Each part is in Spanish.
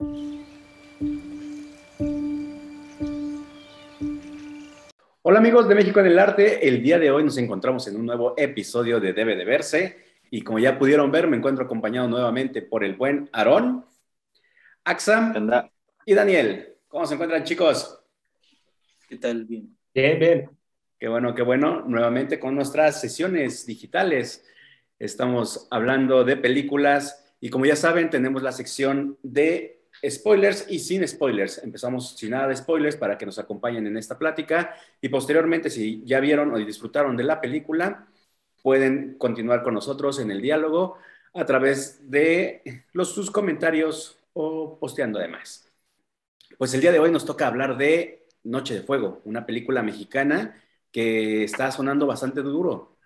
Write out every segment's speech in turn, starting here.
Hola amigos de México en el Arte, el día de hoy nos encontramos en un nuevo episodio de Debe de Verse y como ya pudieron ver me encuentro acompañado nuevamente por el buen Aarón, Axam y Daniel. ¿Cómo se encuentran chicos? ¿Qué tal? Bien. Bien, bien. Qué bueno, qué bueno. Nuevamente con nuestras sesiones digitales. Estamos hablando de películas y como ya saben tenemos la sección de spoilers y sin spoilers. Empezamos sin nada de spoilers para que nos acompañen en esta plática y posteriormente, si ya vieron o disfrutaron de la película, pueden continuar con nosotros en el diálogo a través de los, sus comentarios o posteando además. Pues el día de hoy nos toca hablar de Noche de Fuego, una película mexicana que está sonando bastante duro.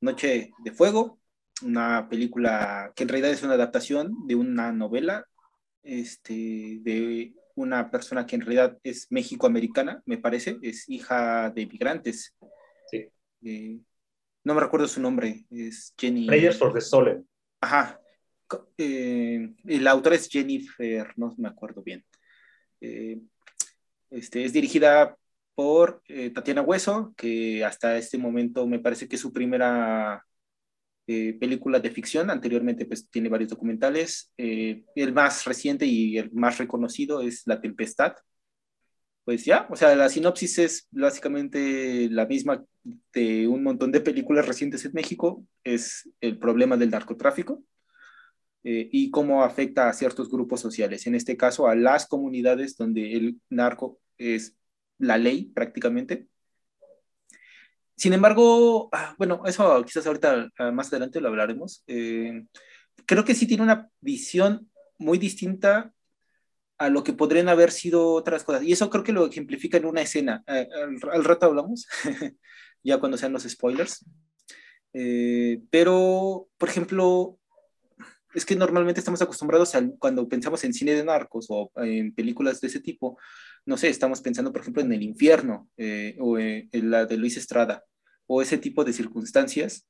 Noche de Fuego, una película que en realidad es una adaptación de una novela este, de una persona que en realidad es mexicoamericana, me parece, es hija de migrantes. Sí. Eh, no me recuerdo su nombre, es Jenny. Prayers for the Solen. Ajá. Eh, el autor es Jennifer, no me acuerdo bien. Eh, este, es dirigida por Tatiana Hueso, que hasta este momento me parece que es su primera eh, películas de ficción. Anteriormente pues tiene varios documentales. Eh, el más reciente y el más reconocido es La Tempestad. Pues ya, o sea, la sinopsis es básicamente la misma de un montón de películas recientes en México. Es el problema del narcotráfico. Eh, y cómo afecta a ciertos grupos sociales, en este caso a las comunidades donde el narco es la ley prácticamente, sin embargo, ah, bueno, eso quizás ahorita ah, más adelante lo hablaremos. Eh, creo que sí tiene una visión muy distinta a lo que podrían haber sido otras cosas. Y eso creo que lo ejemplifica en una escena. Eh, al, rato hablamos, ya cuando sean los spoilers. Eh, pero, por ejemplo, es que normalmente estamos acostumbrados a cuando pensamos en cine de narcos o en películas de ese tipo, no sé, estamos pensando, por ejemplo, en El Infierno eh, o en la de Luis Estrada o ese tipo de circunstancias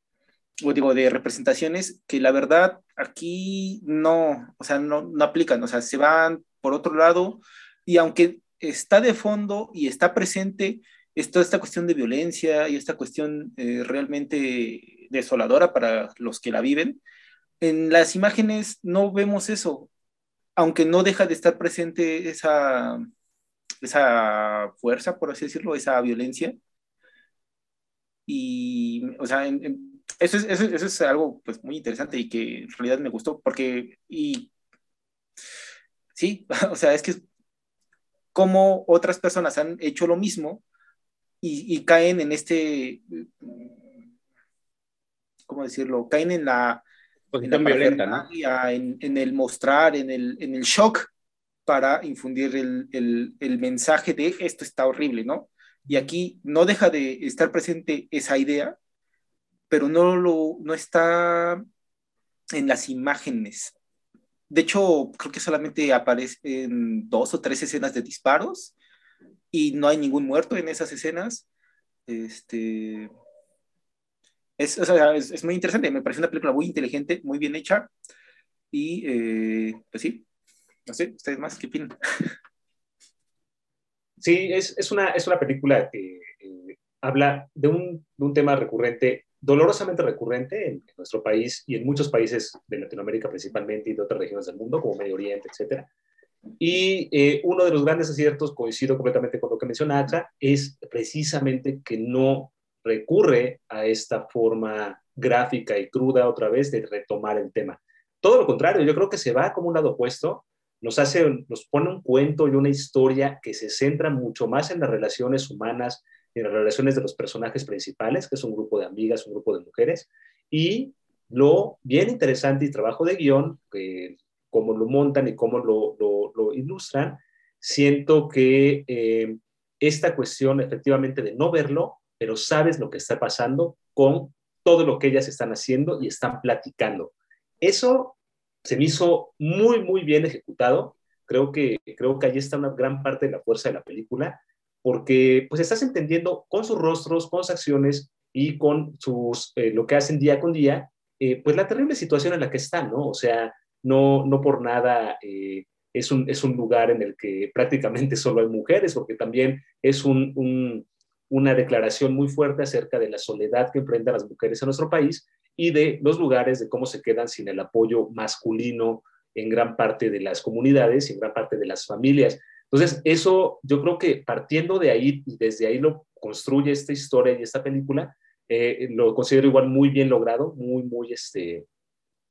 o digo, de representaciones que la verdad aquí no, o sea, no, no aplican, o sea, se van por otro lado y aunque está de fondo y está presente es toda esta cuestión de violencia y esta cuestión eh, realmente desoladora para los que la viven, en las imágenes no vemos eso, aunque no deja de estar presente esa, esa fuerza, por así decirlo, esa violencia. Y, o sea, eso, es, eso, es, algo pues, muy interesante y que en realidad me gustó porque, y sí, o sea, es que como otras personas han hecho lo mismo y, y caen en este, ¿cómo decirlo? Caen en la, en violenta, ¿no? En, en, el mostrar, en el, en el shock para infundir el, el, mensaje de esto está horrible, ¿no? Y aquí no deja de estar presente esa idea, pero no, lo, no está en las imágenes. De hecho, creo que solamente aparecen dos o tres escenas de disparos y no hay ningún muerto en esas escenas. Este, es, muy interesante, me parece una película muy inteligente, muy bien hecha. Y eh, pues sí, no sé, ustedes más, ¿qué opinan? Sí, es, es, una, es una película que eh, habla de un, de un, tema recurrente, dolorosamente recurrente en, en, nuestro país y en muchos países de Latinoamérica principalmente y de otras regiones del mundo, como Medio Oriente, etc. Y eh, uno de los grandes aciertos, coincido completamente con lo que menciona Acha, es precisamente que no recurre a esta forma gráfica y cruda otra vez de retomar el tema. Todo lo contrario, yo creo que se va como un lado opuesto, nos hace, nos pone un cuento y una historia que se centra mucho más en las relaciones humanas, en las relaciones de los personajes principales, que es un grupo de amigas, un grupo de mujeres, y lo bien interesante y trabajo de guion, que cómo lo montan y cómo lo, lo, lo ilustran, siento que eh, esta cuestión efectivamente de no verlo pero sabes lo que está pasando con todo lo que ellas están haciendo y están platicando. Eso se me hizo muy, muy bien ejecutado. Creo que, creo que ahí está una gran parte de la fuerza de la película, porque pues estás entendiendo con sus rostros, con sus acciones y con sus, eh, lo que hacen día con día, eh, pues la terrible situación en la que están, ¿no? O sea, no, no por nada eh, es un, es un lugar en el que prácticamente solo hay mujeres, porque también es un, una declaración muy fuerte acerca de la soledad que enfrentan las mujeres en nuestro país y de los lugares, de cómo se quedan sin el apoyo masculino en gran parte de las comunidades y en gran parte de las familias. Entonces, eso yo creo que partiendo de ahí desde ahí lo construye esta historia y esta película, eh, lo considero igual muy bien logrado, muy, muy, este,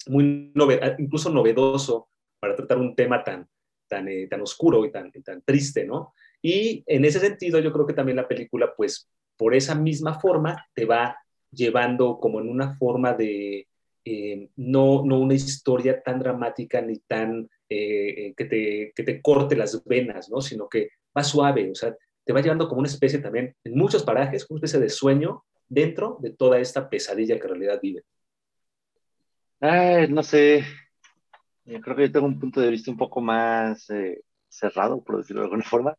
muy incluso novedoso para tratar un tema tan, tan, eh, tan oscuro y tan, tan triste, ¿no? Y en ese sentido, yo creo que también la película, pues, por esa misma forma, te va llevando como en una forma de, eh, no, no una historia tan dramática ni tan que, te, que te corte las venas, ¿no? Sino que va suave, o sea, te va llevando como una especie también, en muchos parajes, como una especie de sueño dentro de toda esta pesadilla que en realidad vive. Ay, no sé, creo que yo tengo un punto de vista un poco más eh, cerrado, por decirlo de alguna forma.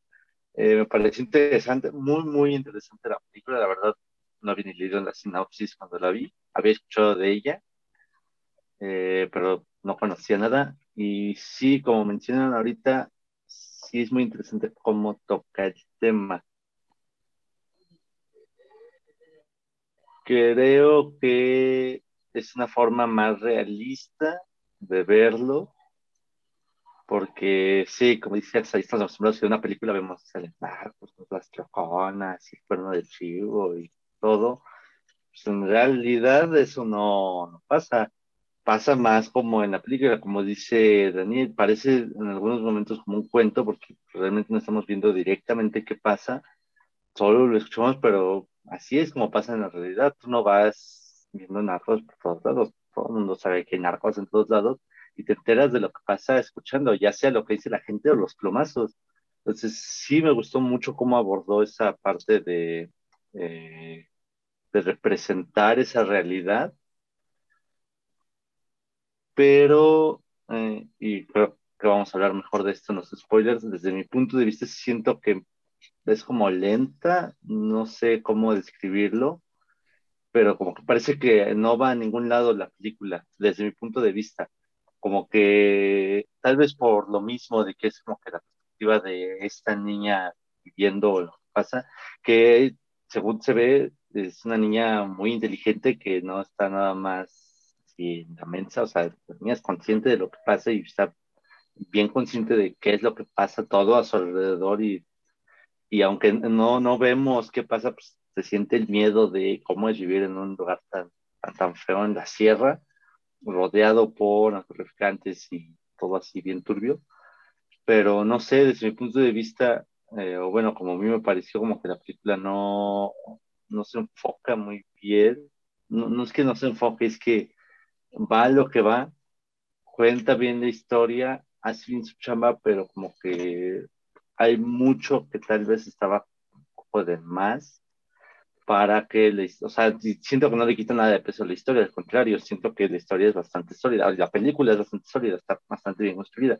Eh, me pareció interesante, muy, muy interesante la película, la verdad no había ni leído la sinopsis cuando la vi, había escuchado de ella, eh, pero no conocía nada. Y sí, como mencionan ahorita, sí es muy interesante cómo toca el tema. Creo que es una forma más realista de verlo, porque sí, como dice, ahí estamos acostumbrados a una película vemos el pues, las troconas, el cuerno del chivo y todo. Pues en realidad eso no, no pasa pasa más como en la película, como dice Daniel, parece en algunos momentos como un cuento, porque realmente no estamos viendo directamente qué pasa, solo lo escuchamos, pero así es como pasa en la realidad. Tú no vas viendo narcos por todos lados, todo el mundo sabe que hay narcos en todos lados, y te enteras de lo que pasa escuchando, ya sea lo que dice la gente o los plomazos. Entonces, sí me gustó mucho cómo abordó esa parte de, eh, de representar esa realidad. Pero, eh, y creo que vamos a hablar mejor de esto en los spoilers, desde mi punto de vista siento que es como lenta, no sé cómo describirlo, pero como que parece que no va a ningún lado la película, desde mi punto de vista, como que tal vez por lo mismo de que es como que la perspectiva de esta niña viviendo lo que pasa, que según se ve es una niña muy inteligente que no está nada más en la mensa, o sea, la niña es consciente de lo que pasa y está bien consciente de qué es lo que pasa todo a su alrededor y, y aunque no, no vemos qué pasa, pues se siente el miedo de cómo es vivir en un lugar tan, tan, feo en la sierra, rodeado por narcotraficantes y todo así bien turbio. Pero no sé, desde mi punto de vista, eh, o bueno, como a mí me pareció como que la película no, no se enfoca muy bien. No, no es que no se enfoque, es que va lo que va, cuenta bien la historia, hace bien su chamba, pero como que hay mucho que tal vez estaba poco de más para que, le, o sea, siento que no le quita nada de peso a la historia, al contrario, siento que la historia es bastante sólida, la película es bastante sólida, está bastante bien construida,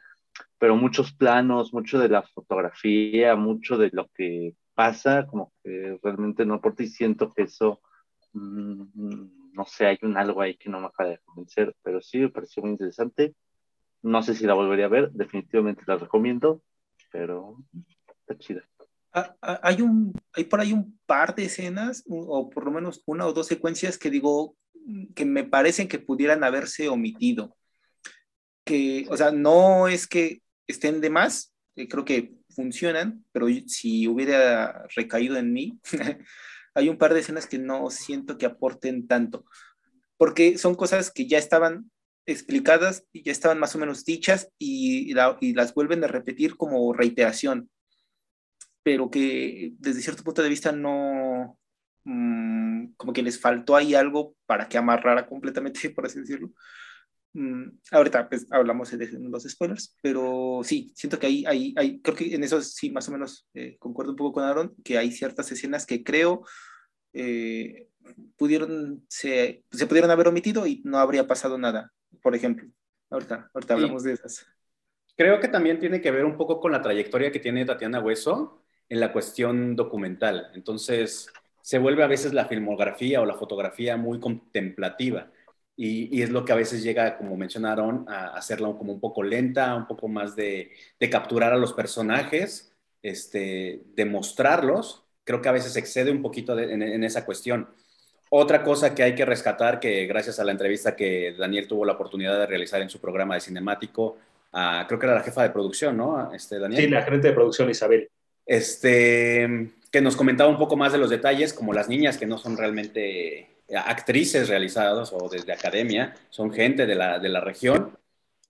pero muchos planos, mucho de la fotografía, mucho de lo que pasa, como que realmente no aporta y siento que eso... Mm, no sé, hay un algo ahí que no me acaba de convencer, pero sí me pareció muy interesante. No sé si la volvería a ver, definitivamente la recomiendo, pero está chida. Ah, ah, hay, un, hay por ahí un par de escenas, o por lo menos una o dos secuencias que digo que me parecen que pudieran haberse omitido. Que, o sea, no es que estén de más, eh, creo que funcionan, pero si hubiera recaído en mí, hay un par de escenas que no siento que aporten tanto, porque son cosas que ya estaban explicadas y ya estaban más o menos dichas y, las vuelven a repetir como reiteración, pero que desde cierto punto de vista no, mm, como que les faltó ahí algo para que amarrara completamente, por así decirlo. Mm, ahorita pues, hablamos de los spoilers, pero sí, siento que ahí, ahí, ahí, creo que en eso sí, más o menos eh, concuerdo un poco con Aaron, que hay ciertas escenas que creo eh, pudieron, se, se, pudieron haber omitido y no habría pasado nada, por ejemplo. Ahorita, ahorita hablamos de esas. Creo que también tiene que ver un poco con la trayectoria que tiene Tatiana Hueso en la cuestión documental. Entonces, se vuelve a veces la filmografía o la fotografía muy contemplativa y, es lo que a veces llega, como mencionaron, a hacerla como un poco lenta, un poco más de, capturar a los personajes, este, de mostrarlos. Creo que a veces excede un poquito en, esa cuestión. Otra cosa que hay que rescatar, que gracias a la entrevista que Daniel tuvo la oportunidad de realizar en su programa de cinemático, creo que era la jefa de producción, ¿no? Este, Daniel. Sí, la gerente de producción, Isabel. Este, que nos comentaba un poco más de los detalles, como las niñas que no son realmente actrices realizadas o desde academia, son gente de la, de la región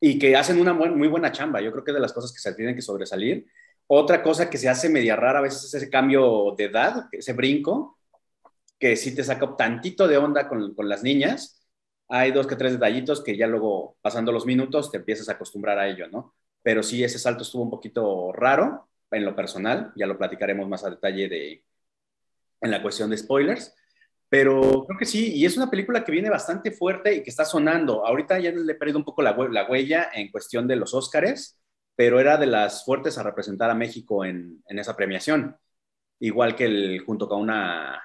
y que hacen una muy buena chamba. Yo creo que es de las cosas que se tienen que sobresalir. Otra cosa que se hace media rara a veces es ese cambio de edad, ese brinco, que sí te saca tantito de onda con, con las niñas. Hay dos que tres detallitos que ya luego, pasando los minutos, te empiezas a acostumbrar a ello, ¿no? Pero sí, ese salto estuvo un poquito raro en lo personal, ya lo platicaremos más a detalle de, en la cuestión de spoilers pero creo que sí, y es una película que viene bastante fuerte y que está sonando. Ahorita ya le he perdido un poco la, la huella en cuestión de los Óscares, pero era de las fuertes a representar a México en, en esa premiación. Igual que el, junto con una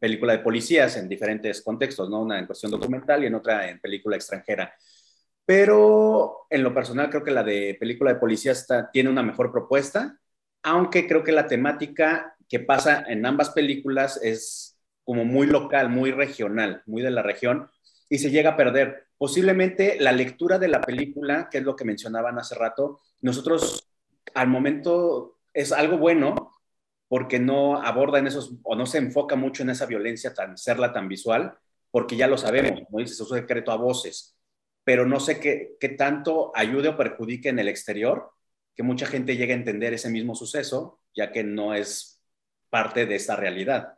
película de policías en diferentes contextos, ¿no? Una en cuestión documental y en otra en película extranjera. Pero en lo personal creo que la de película de policías está, tiene una mejor propuesta, aunque creo que la temática que pasa en ambas películas es como muy local, muy regional, muy de la región, y se llega a perder. Posiblemente la lectura de la película, que es lo que mencionaban hace rato, nosotros al momento es algo bueno porque no aborda en esos o no se enfoca mucho en esa violencia tan serla tan visual, porque ya lo sabemos, como dices, es un secreto a voces, pero no sé qué, qué tanto ayude o perjudique en el exterior que mucha gente llegue a entender ese mismo suceso, ya que no es parte de esta realidad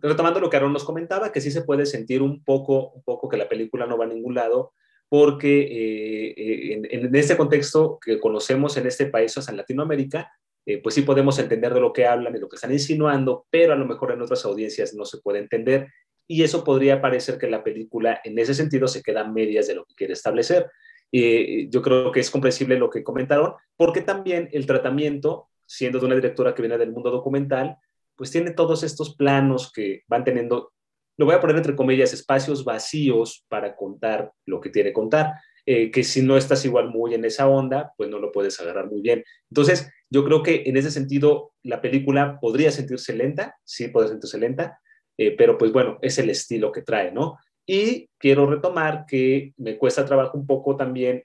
retomando lo que Aaron nos comentaba, que sí se puede sentir un poco, un poco que la película no va a ningún lado, porque eh, eh, en, este contexto que conocemos en este país, o sea, en Latinoamérica, eh, pues sí podemos entender de lo que hablan, de lo que están insinuando, pero a lo mejor en otras audiencias no se puede entender. Y eso podría parecer que la película en ese sentido se queda a medias de lo que quiere establecer. yo creo que es comprensible lo que comentaron, porque también el tratamiento, siendo de una directora que viene del mundo documental, pues tiene todos estos planos que van teniendo, lo voy a poner entre comillas, espacios vacíos para contar lo que que contar, eh, que si no estás igual muy en esa onda, pues no lo puedes agarrar muy bien. Entonces, yo creo que en ese sentido la película podría sentirse lenta, sí puede sentirse lenta, eh, pero pues bueno, es el estilo que trae, ¿no? Y quiero retomar que me cuesta trabajo un poco también,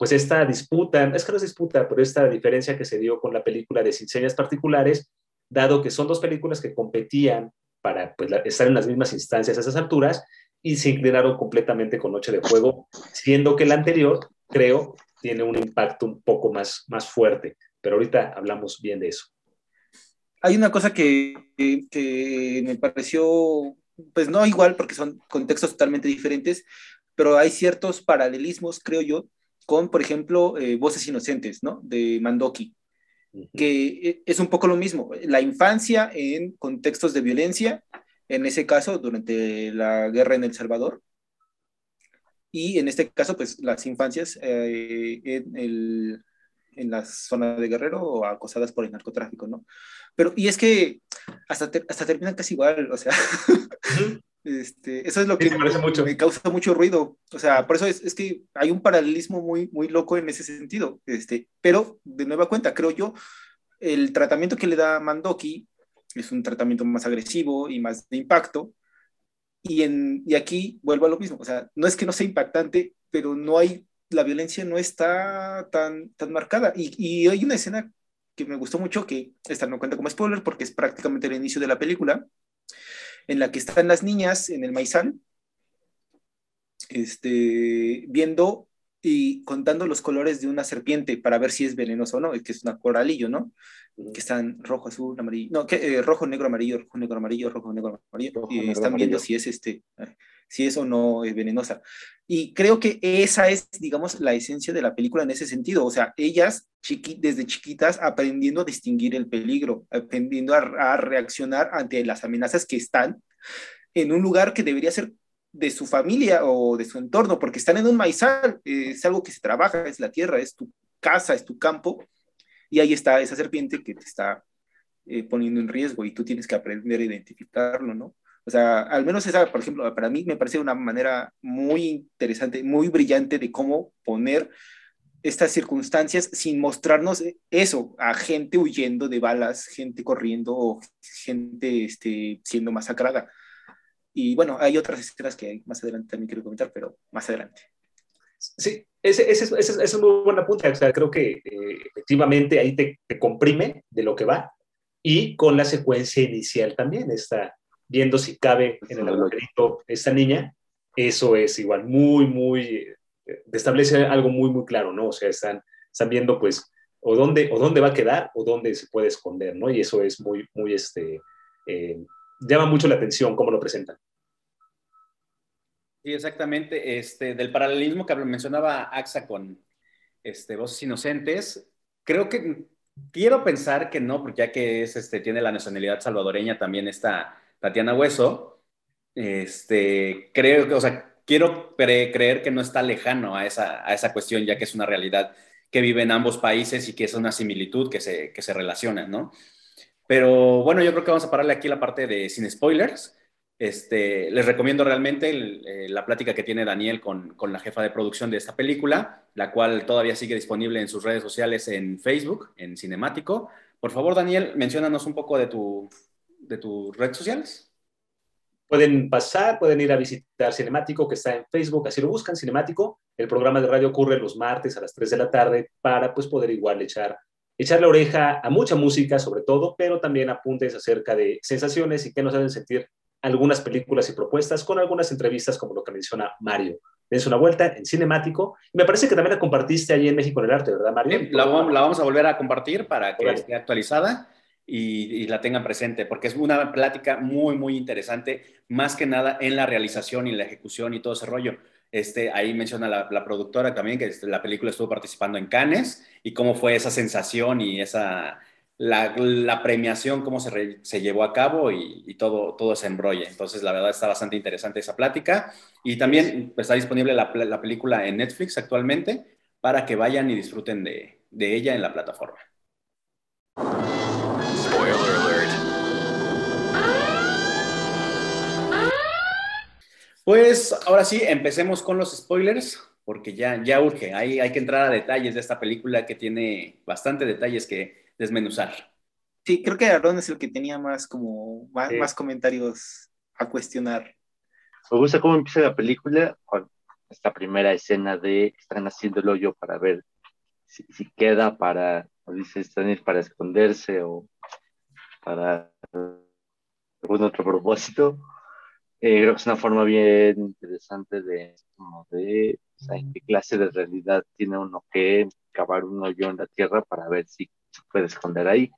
pues esta disputa, es que no es disputa, pero esta diferencia que se dio con la película de Sin Señas Particulares, dado que son dos películas que competían para pues, estar en las mismas instancias a esas alturas y se inclinaron completamente con Noche de Fuego, siendo que la anterior, creo, tiene un impacto un poco más, más fuerte. Pero ahorita hablamos bien de eso. Hay una cosa que, que me pareció, pues no igual, porque son contextos totalmente diferentes, pero hay ciertos paralelismos, creo yo, con, por ejemplo, eh, Voces Inocentes, ¿no? De Mandoki que e, es un poco lo mismo, la infancia en contextos de violencia, en ese caso durante la guerra en El Salvador, y en este caso, pues las infancias eh, en, el, en la zona de Guerrero o acosadas por el narcotráfico, ¿no? Pero, y es que hasta, hasta terminan casi igual, o sea, Este, eso es lo que me, causa mucho ruido. O sea, por eso es, es, que hay un paralelismo muy, muy loco en ese sentido. Este, pero, de nueva cuenta, creo yo, el tratamiento que le da Mandoki es un tratamiento más agresivo y más de impacto. Y, en, y aquí vuelvo a lo mismo. O sea, no es que no sea impactante, pero no hay, la violencia no está tan, tan marcada. Y, y hay una escena que me gustó mucho, que esta no cuenta como spoiler porque es prácticamente el inicio de la película, en la que están las niñas en el maizal, este, viendo y contando los colores de una serpiente para ver si es venenoso o no, que es una coralillo, ¿no? Que están rojo, azul, amarillo, no, que, eh, rojo, negro, amarillo, rojo, negro, amarillo, rojo, negro, amarillo, y están viendo si es este, si es o no es venenosa. Y creo que esa es, digamos, la esencia de la película en ese sentido, o sea, ellas chiqui desde chiquitas aprendiendo a distinguir el peligro, aprendiendo a, a reaccionar ante las amenazas que están en un lugar que debería ser de su familia o de su entorno, porque están en un maizal, es algo que se trabaja, es la tierra, es tu casa, es tu campo, y ahí está esa serpiente que te está eh, poniendo en riesgo y tú tienes que aprender a identificarlo, ¿no? O sea, al menos esa, por ejemplo, para mí me parece una manera muy interesante, muy brillante de cómo poner estas circunstancias sin mostrarnos eso, a gente huyendo de balas, gente corriendo o gente este, siendo masacrada. Y bueno, hay otras escenas que más adelante también quiero comentar, pero más adelante. Sí, ese, ese, ese, es un muy buen apunte. O sea, creo que eh, efectivamente ahí te, te, comprime de lo que va y con la secuencia inicial también está viendo si cabe en el agujerito esta niña. Eso es igual muy, muy, eh, establece algo muy, muy claro, ¿no? O sea, están, están viendo pues o dónde, o dónde va a quedar o dónde se puede esconder, ¿no? Y eso es muy, muy, este, eh, llama mucho la atención cómo lo presentan. Sí, exactamente. Este, del paralelismo que mencionaba AXA con este, Voces Inocentes, creo que quiero pensar que no, porque ya que es, este, tiene la nacionalidad salvadoreña también está Tatiana Hueso, este, creo que, o sea, quiero creer que no está lejano a esa, a esa cuestión, ya que es una realidad que vive en ambos países y que es una similitud que se, que se relacionan, ¿no? Pero bueno, yo creo que vamos a pararle aquí la parte de sin spoilers. Este, les recomiendo realmente eh, la plática que tiene Daniel con, con, la jefa de producción de esta película, la cual todavía sigue disponible en sus redes sociales en Facebook, en Cinemático. Por favor, Daniel, menciónanos un poco de, tu, de tus redes sociales. Pueden pasar, pueden ir a visitar Cinemático, que está en Facebook, así lo buscan, Cinemático. El programa de radio ocurre los martes a las 3 de la tarde para pues, poder igual echar, echar la oreja a mucha música, sobre todo, pero también apuntes acerca de sensaciones y qué nos hacen sentir algunas películas y propuestas con algunas entrevistas como lo que menciona Mario. Dense una vuelta en cinemático. Me parece que también la compartiste allí en México en el arte, ¿verdad, Mario? la, vamos a volver a compartir para que esté actualizada y, la tengan presente, porque es una plática muy, muy interesante, más que nada en la realización y la ejecución y todo ese rollo. Este, ahí menciona la, la productora también que este, la película estuvo participando en Cannes y cómo fue esa sensación y esa, la, premiación, cómo se, se, llevó a cabo y, todo, todo ese embrollo. Entonces, la verdad está bastante interesante esa plática. Y también pues, está disponible la, la, película en Netflix actualmente para que vayan y disfruten de, de ella en la plataforma. Pues ahora sí, empecemos con los spoilers, porque ya, ya urge. Hay, hay que entrar a detalles de esta película que tiene bastante detalles que desmenuzar. Sí, creo que Aaron es el que tenía más como más, comentarios a cuestionar. Me gusta cómo empieza la película con esta primera escena de están haciendo el hoyo para ver si, queda para, o dice para esconderse o para algún otro propósito. Eh, creo que es una forma bien interesante de, como de en qué clase de realidad tiene uno que cavar un hoyo en la tierra para ver si se puede esconder ahí.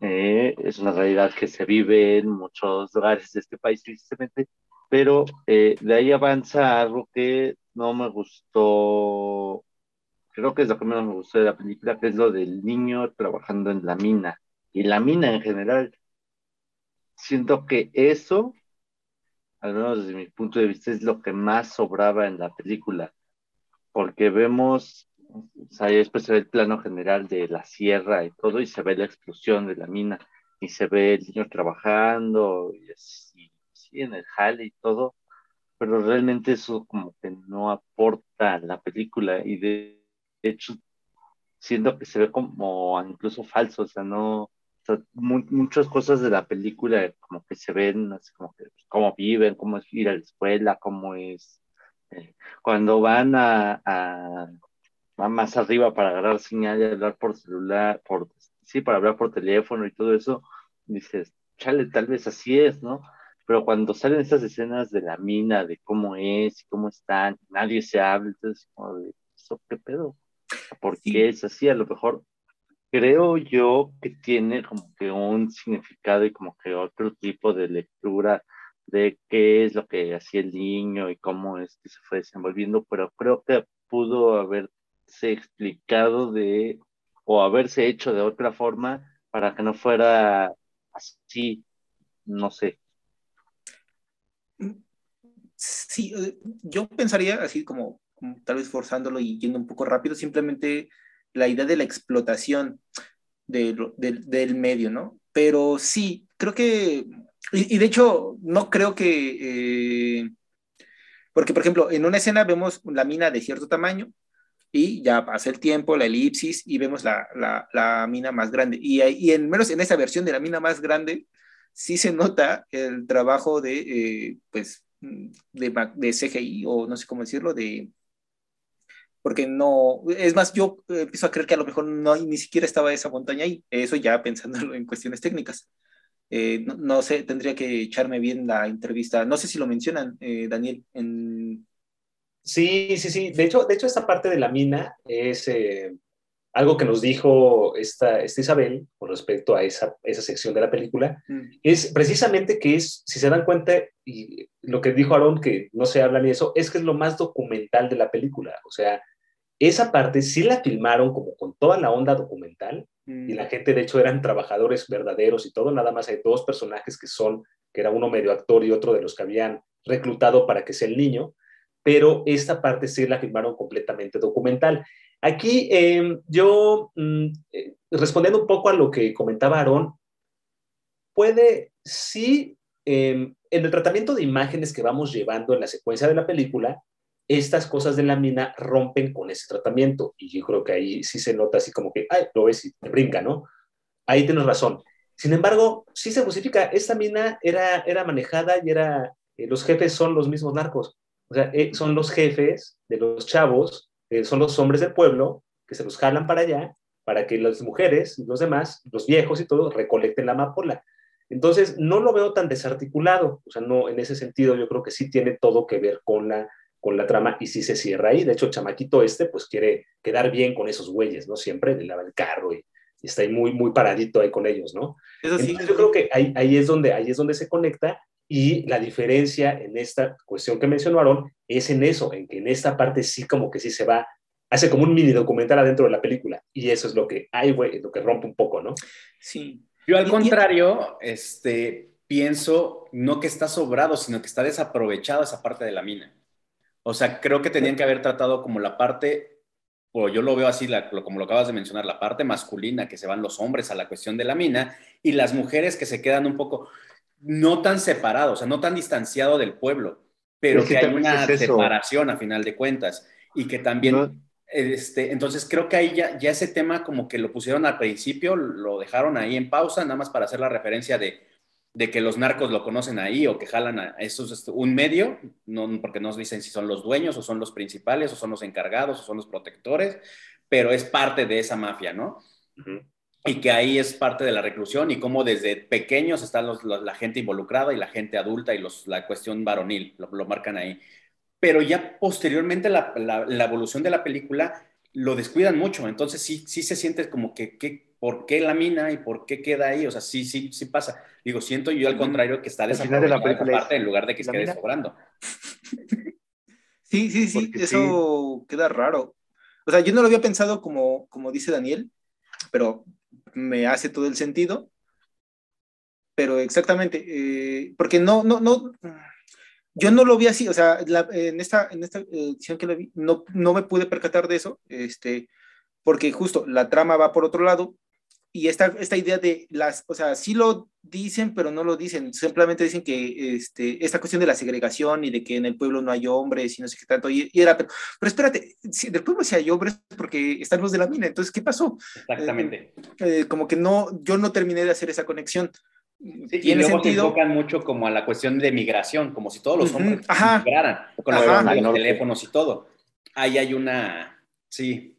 Eh, es una realidad que se vive en muchos lugares de este país, tristemente, pero eh, de ahí avanza algo que no me gustó, creo que es lo que menos me gustó de la película, que es lo del niño trabajando en la mina, y la mina en general. Siento que eso, al menos desde mi punto de vista, es lo que más sobraba en la película, porque vemos o sea, después se ve el plano general de la sierra y todo, y se ve la explosión de la mina, y se ve el niño trabajando, y así, en el jale y todo, pero realmente eso como que no aporta a la película, y de hecho, siento que se ve como incluso falso, o sea, no, muchas cosas de la película como que se ven, así como que, cómo viven, cómo es ir a la escuela, cómo es, eh, cuando van a va más arriba para agarrar señal y hablar por celular, por, sí, para hablar por teléfono y todo eso, dices, chale, tal vez así es, ¿no? Pero cuando salen estas escenas de la mina, de cómo es cómo están, nadie se habla, entonces, como de, ¿eso qué pedo? ¿Por qué es así? A lo mejor creo yo que tiene como que un significado y como que otro tipo de lectura de qué es lo que hacía el niño y cómo es que se fue desenvolviendo, pero creo que pudo haber explicado de o haberse hecho de otra forma para que no fuera así, no sé. Sí, yo pensaría así como, tal vez forzándolo y yendo un poco rápido, simplemente la idea de la explotación del medio, ¿no? Pero sí, creo que y, de hecho, no creo que... Eh, porque, por ejemplo, en una escena vemos la mina de cierto tamaño y ya pasa el tiempo, la elipsis y vemos la, la, mina más grande. Y, y en menos en esa versión de la mina más grande, sí se nota el trabajo de, eh, pues, de, de, CGI o no sé cómo decirlo, de... Porque no, es más, yo empiezo a creer que a lo mejor no, ni siquiera estaba esa montaña ahí, eso ya pensándolo en cuestiones técnicas. Eh, no, sé, tendría que echarme bien la entrevista. No sé si lo mencionan, eh, Daniel, en... Sí, sí, sí. De hecho, de hecho, esta parte de la mina es eh, algo que nos dijo esta, esta, Isabel con respecto a esa, esa sección de la película. Mm. Es precisamente que es, si se dan cuenta, y lo que dijo Aaron, que no se habla ni eso, es que es lo más documental de la película. O sea, esa parte sí la filmaron como con toda la onda documental y la mm. gente, de hecho, eran trabajadores verdaderos y todo. Nada más hay dos personajes que son, que era uno medio actor y otro de los que habían reclutado para que sea el niño, pero esta parte sí la filmaron completamente documental. Aquí em, yo, mm, eh, respondiendo un poco a lo que comentaba Aarón, puede sí, em, en el tratamiento de imágenes que vamos llevando en la secuencia de la película, estas cosas de la mina rompen con ese tratamiento. Y yo creo que ahí sí se nota así como que, ay, lo ves y te brinca, ¿no? Ahí tienes razón. Sin embargo, sí se justifica, esta mina era, era manejada y era, eh, los jefes son los mismos narcos. O sea, eh, son los jefes de los chavos, eh, son los hombres del pueblo que se los jalan para allá, para que las mujeres los demás, los viejos y todo, recolecten la amapola. Entonces, no lo veo tan desarticulado. O sea, no, en ese sentido, yo creo que sí tiene todo que ver con la con la trama y si se cierra ahí. De hecho, el chamaquito este pues quiere quedar bien con esos güeyes, ¿no? Siempre le lava el carro y, está ahí muy, muy paradito ahí con ellos, ¿no? Eso sí, yo creo que ahí, ahí, es donde, ahí es donde se conecta y la diferencia en esta cuestión que mencionaron es en eso, en que en esta parte sí como que sí se va, hace como un mini documental adentro de la película y eso es lo que hay, güey, lo que rompe un poco, ¿no? Sí. Yo al contrario, este, pienso no que está sobrado, sino que está desaprovechado esa parte de la mina. O sea, creo que tenían que haber tratado como la parte, o yo lo veo así, como lo acabas de mencionar, la parte masculina, que se van los hombres a la cuestión de la mina, y las mujeres que se quedan un poco, no tan separados, o sea, no tan distanciado del pueblo, pero que, hay una separación a final de cuentas, y que también... Este, entonces creo que ahí ya, ya ese tema como que lo pusieron al principio, lo dejaron ahí en pausa, nada más para hacer la referencia de, de que los narcos lo conocen ahí o que jalan a eso es un medio, no, porque nos dicen si son los dueños o son los principales o son los encargados o son los protectores, pero es parte de esa mafia, ¿no? Y que ahí es parte de la reclusión y cómo desde pequeños está la gente involucrada y la gente adulta y los, la cuestión varonil, lo, marcan ahí. Pero ya posteriormente la, la, evolución de la película lo descuidan mucho, entonces sí, sí se siente como que, que ¿por qué la mina y por qué queda ahí? O sea, sí, sí, sí pasa. Digo, siento yo al contrario que está desaprovechada de esa parte en lugar de que quede sobrando. Sí, sí, sí, eso queda raro. O sea, yo no lo había pensado como, como dice Daniel, pero me hace todo el sentido. Pero exactamente, eh, porque no, no, no, yo no lo vi así, o sea, en, esta, en esta edición que lo vi, no, no me pude percatar de eso, este, porque justo la trama va por otro lado, y esta, esta idea de las, o sea, sí lo dicen, pero no lo dicen, simplemente dicen que este, esta cuestión de la segregación y de que en el pueblo no hay hombres y no sé qué tanto, y, era, pero, pero, espérate, si en el pueblo sí hay hombres porque están los de la mina, entonces, ¿qué pasó? Exactamente. Eh, eh, como que no, yo no terminé de hacer esa conexión. Sí, y luego sentido? se enfocan mucho como a la cuestión de migración, como si todos los hombres migraran, con los teléfonos y todo. Ahí hay una, sí,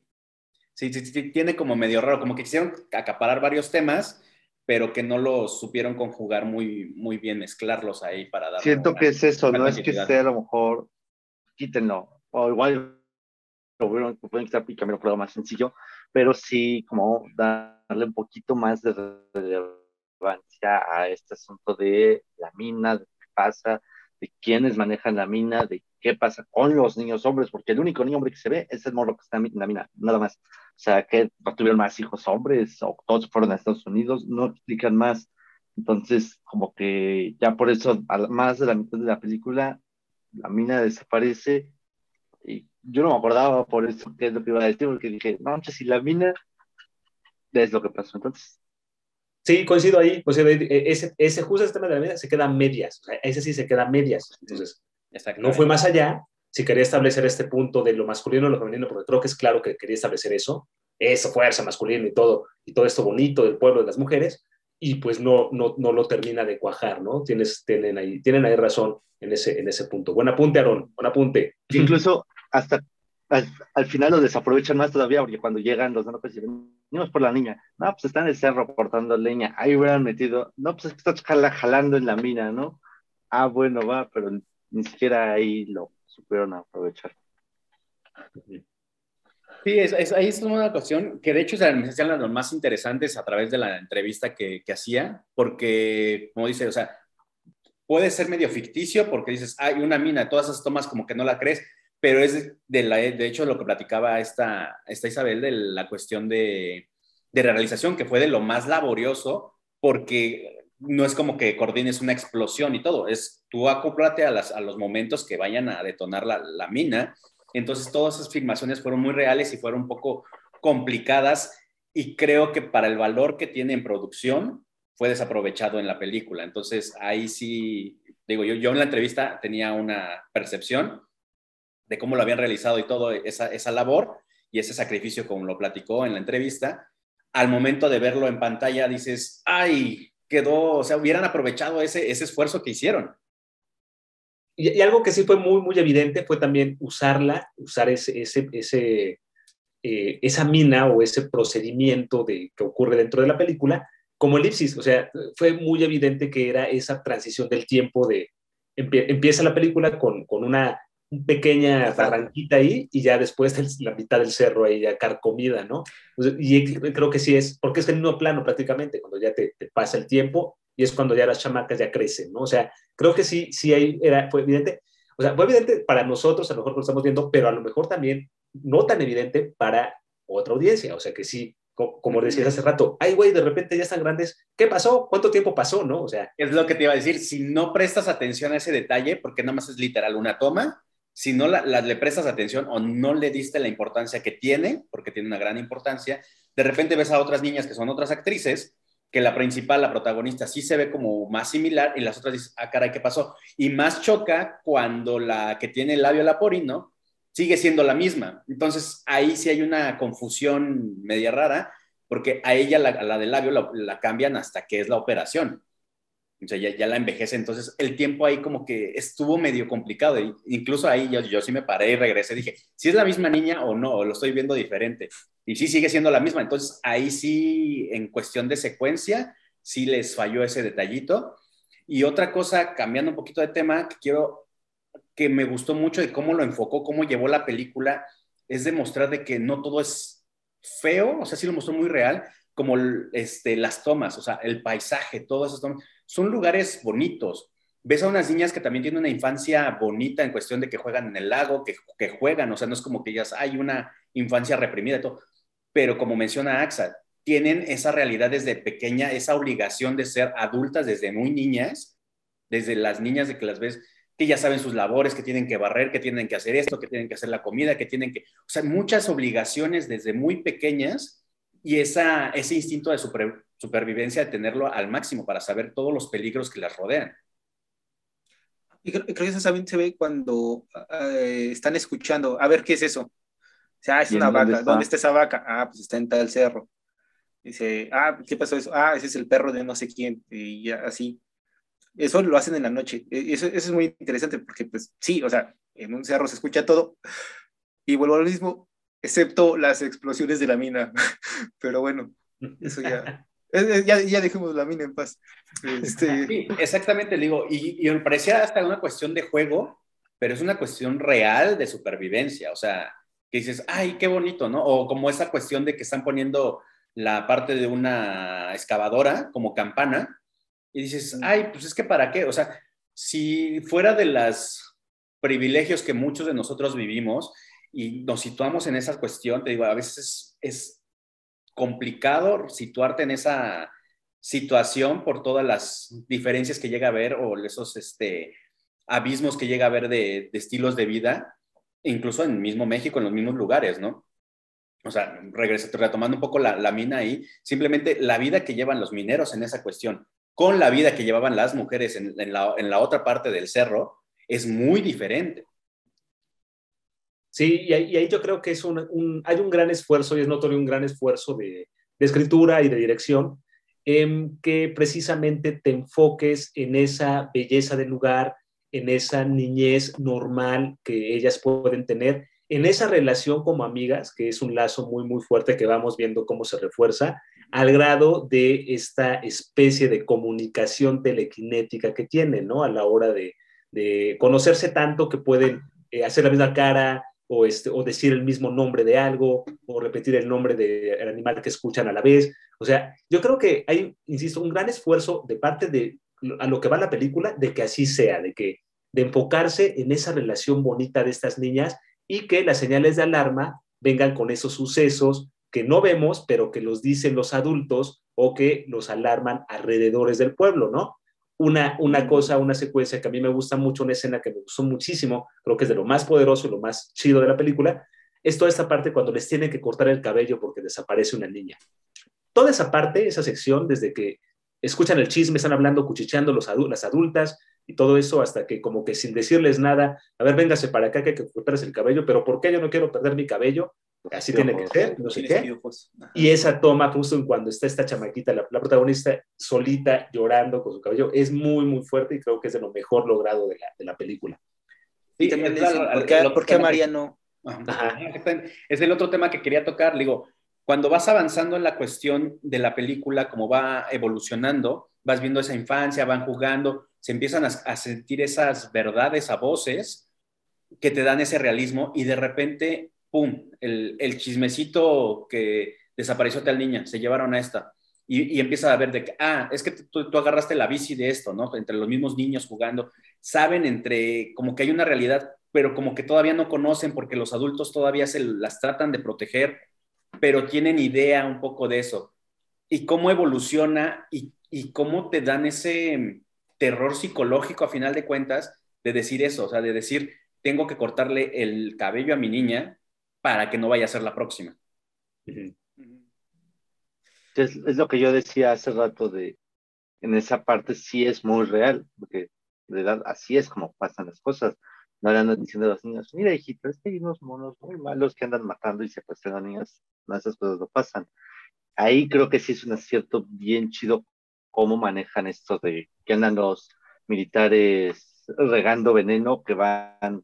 Sí, sí, sí, tiene como medio raro, como que quisieron acaparar varios temas, pero que no los supieron conjugar muy, muy bien, mezclarlos ahí para dar. Siento que es eso, no es que sea a lo mejor, quítenlo, o igual lo pueden quitar y cambiar por más sencillo, pero sí como darle un poquito más de relevancia a este asunto de la mina, de qué pasa, de quiénes manejan la mina, de qué pasa con los niños hombres, porque el único niño hombre que se ve es el morro que está en la mina, nada más. O sea, que no tuvieron más hijos hombres o todos fueron a Estados Unidos, no explican más. Entonces, como que ya por eso, más de la mitad de la película, la mina desaparece y yo no me acordaba por eso qué es lo que iba a decir, porque dije, no, si la mina es lo que pasó. Entonces, Sí, coincido ahí. Pues ese, ese justo ese tema de la media se queda a medias. O sea, ese sí se queda a medias. Entonces, no fue más allá. Si quería establecer este punto de lo masculino y lo femenino, porque creo que es claro que quería establecer eso, esa fuerza masculina y todo, y todo esto bonito del pueblo de las mujeres, y pues no, no, no lo termina de cuajar, ¿no? Tienes, tienen, ahí, tienen ahí razón en ese, en ese punto. Buen apunte, Aarón, buen apunte. Incluso hasta al, final lo desaprovechan más todavía, porque cuando llegan los pues venimos por la niña, no, pues está en el cerro cortando leña, ahí hubieran metido, no, pues está jalando en la mina, ¿no? Ah, bueno, va, pero ni siquiera ahí lo supieron aprovechar. Sí, es, ahí es una cuestión que de hecho me hacían las más interesantes a través de la entrevista que, que hacía, porque, como dice, o sea, puede ser medio ficticio porque dices, hay una mina, todas esas tomas como que no la crees, pero es de, la, de hecho lo que platicaba esta, esta Isabel de la cuestión de, de realización, que fue de lo más laborioso, porque no es como que coordines una explosión y todo, es tú acóplate a, los momentos que vayan a detonar la, la, mina. Entonces todas esas filmaciones fueron muy reales y fueron un poco complicadas y creo que para el valor que tiene en producción fue desaprovechado en la película. Entonces ahí sí, digo, yo, yo en la entrevista tenía una percepción de cómo lo habían realizado y todo esa, esa labor y ese sacrificio, como lo platicó en la entrevista, al momento de verlo en pantalla dices, ay, quedó, o sea, hubieran aprovechado ese, ese esfuerzo que hicieron. Y, algo que sí fue muy, muy evidente fue también usarla, usar ese, ese, ese eh, esa mina o ese procedimiento de, que ocurre dentro de la película como elipsis. O sea, fue muy evidente que era esa transición del tiempo de, empieza la película con, con una pequeña barranquita ahí y ya después la mitad del cerro ahí ya carcomida, ¿no? Y creo que sí es, porque es el mismo plano prácticamente, cuando ya te, pasa el tiempo y es cuando ya las chamacas ya crecen, ¿no? O sea, creo que sí, sí ahí era, fue evidente, o sea, fue evidente para nosotros, a lo mejor lo estamos viendo, pero a lo mejor también no tan evidente para otra audiencia, o sea que sí, como decías hace rato, ay, güey, de repente ya están grandes, ¿qué pasó? ¿Cuánto tiempo pasó? ¿No? O sea. Es lo que te iba a decir, si no prestas atención a ese detalle, porque nada más es literal una toma, si no le prestas atención o no le diste la importancia que tiene, porque tiene una gran importancia, de repente ves a otras niñas que son otras actrices, que la principal, la protagonista, sí se ve como más similar y las otras dicen, ah, caray, ¿qué pasó? Y más choca cuando la que tiene el labio laporino sigue siendo la misma. Entonces ahí sí hay una confusión media rara, porque a ella, la, la del labio, la cambian hasta que es la operación o sea, ya, la envejece, entonces el tiempo ahí como que estuvo medio complicado, incluso ahí yo, yo sí me paré y regresé, dije, si es la misma niña o no, o lo estoy viendo diferente, y sí sigue siendo la misma, entonces ahí sí, en cuestión de secuencia, sí les falló ese detallito. Y otra cosa, cambiando un poquito de tema, que quiero, que me gustó mucho de cómo lo enfocó, cómo llevó la película, es demostrar de que no todo es feo, o sea, sí lo mostró muy real, como este, las tomas, o sea, el paisaje, todas esas tomas son lugares bonitos. Ves a unas niñas que también tienen una infancia bonita en cuestión de que juegan en el lago, que, juegan, o sea, no es como que ellas hay una infancia reprimida y todo, pero como menciona AXA, tienen esa realidad desde pequeña, esa obligación de ser adultas desde muy niñas, desde las niñas de que las ves que ya saben sus labores, que tienen que barrer, que tienen que hacer esto, que tienen que hacer la comida, que tienen que, o sea, muchas obligaciones desde muy pequeñas y esa, ese instinto de super, supervivencia de tenerlo al máximo para saber todos los peligros que las rodean. Y creo, que eso también se ve cuando eh, están escuchando, a ver qué es eso. O sea, ah, es una vaca. Dónde está? esa vaca? Ah, pues está en tal cerro. Dice, ah, ¿qué pasó eso? Ah, ese es el perro de no sé quién. Y así. Eso lo hacen en la noche. E, eso, eso es muy interesante porque, pues, sí, o sea, en un cerro se escucha todo. Y vuelvo al mismo, excepto las explosiones de la mina. Pero bueno, eso ya. Ya, ya dejemos la mina en paz. Este... Sí, exactamente, digo, y, y, me parecía hasta una cuestión de juego, pero es una cuestión real de supervivencia, o sea, que dices, ay, qué bonito, ¿no? O como esa cuestión de que están poniendo la parte de una excavadora como campana, y dices, ay, pues es que para qué, o sea, si fuera de los privilegios que muchos de nosotros vivimos y nos situamos en esa cuestión, te digo, a veces es complicado situarte en esa situación por todas las diferencias que llega a haber o esos este, abismos que llega a haber de, estilos de vida, incluso en mismo México, en los mismos lugares, ¿no? o sea, retomando un poco la, la, mina ahí, simplemente la vida que llevan los mineros en esa cuestión con la vida que llevaban las mujeres en, la, en la, otra parte del cerro es muy diferente. Sí, y ahí, y ahí yo creo que es un, un, hay un gran esfuerzo, y es notorio un gran esfuerzo de, de escritura y de dirección, en que precisamente te enfoques en esa belleza del lugar, en esa niñez normal que ellas pueden tener, en esa relación como amigas, que es un lazo muy, muy fuerte que vamos viendo cómo se refuerza, al grado de esta especie de comunicación telequinética que tienen, ¿no? A la hora de, de conocerse tanto que pueden eh, hacer la misma cara o, este, o decir el mismo nombre de algo o repetir el nombre del animal que escuchan a la vez. O sea, yo creo que hay, insisto, un gran esfuerzo de parte de a lo que va la película de que así sea, de que de enfocarse en esa relación bonita de estas niñas y que las señales de alarma vengan con esos sucesos que no vemos, pero que los dicen los adultos o que los alarman alrededores del pueblo, ¿no? Una, una cosa, una secuencia que a mí me gusta mucho, una escena que me gustó muchísimo, creo que es de lo más poderoso y lo más chido de la película, es toda esta parte cuando les tienen que cortar el cabello porque desaparece una niña. Toda esa parte, esa sección, desde que escuchan el chisme, están hablando, cuchicheando los las adultas, y todo eso hasta que como que sin decirles nada, a ver, véngase para acá que hay que cortarse el cabello, pero ¿por qué yo no quiero perder mi cabello? Así tiene que ser, no sé qué. Y esa toma justo en cuando está esta chamaquita, la, la, protagonista solita llorando con su cabello, es muy, muy fuerte y creo que es de lo mejor logrado de la, de la película. Sí, también es, ¿por qué, ¿por qué a María no? Ajá. Es el otro tema que quería tocar, digo, cuando vas avanzando en la cuestión de la película, como va evolucionando, vas viendo esa infancia, van jugando, se empiezan a, a, sentir esas verdades a voces que te dan ese realismo y de repente, ¡pum!, el, chismecito que desapareció tal niña, se llevaron a esta. Y, empieza a ver de que, ah, es que tú, tú, agarraste la bici de esto, ¿no? Entre los mismos niños jugando, saben entre, como que hay una realidad, pero como que todavía no conocen porque los adultos todavía se las tratan de proteger, pero tienen idea un poco de eso. Y cómo evoluciona y, y cómo te dan ese terror psicológico a final de cuentas de decir eso, o sea, de decir, tengo que cortarle el cabello a mi niña para que no vaya a ser la próxima. Es, es, lo que yo decía hace rato de, en esa parte sí es muy real, porque de verdad así es como pasan las cosas. No le andan diciendo a los niños, mira hijito, es que hay unos monos muy malos que andan matando y secuestrando a niñas, no, esas cosas no pasan. Ahí creo que sí es un acierto bien chido cómo manejan esto de que andan los militares regando veneno que van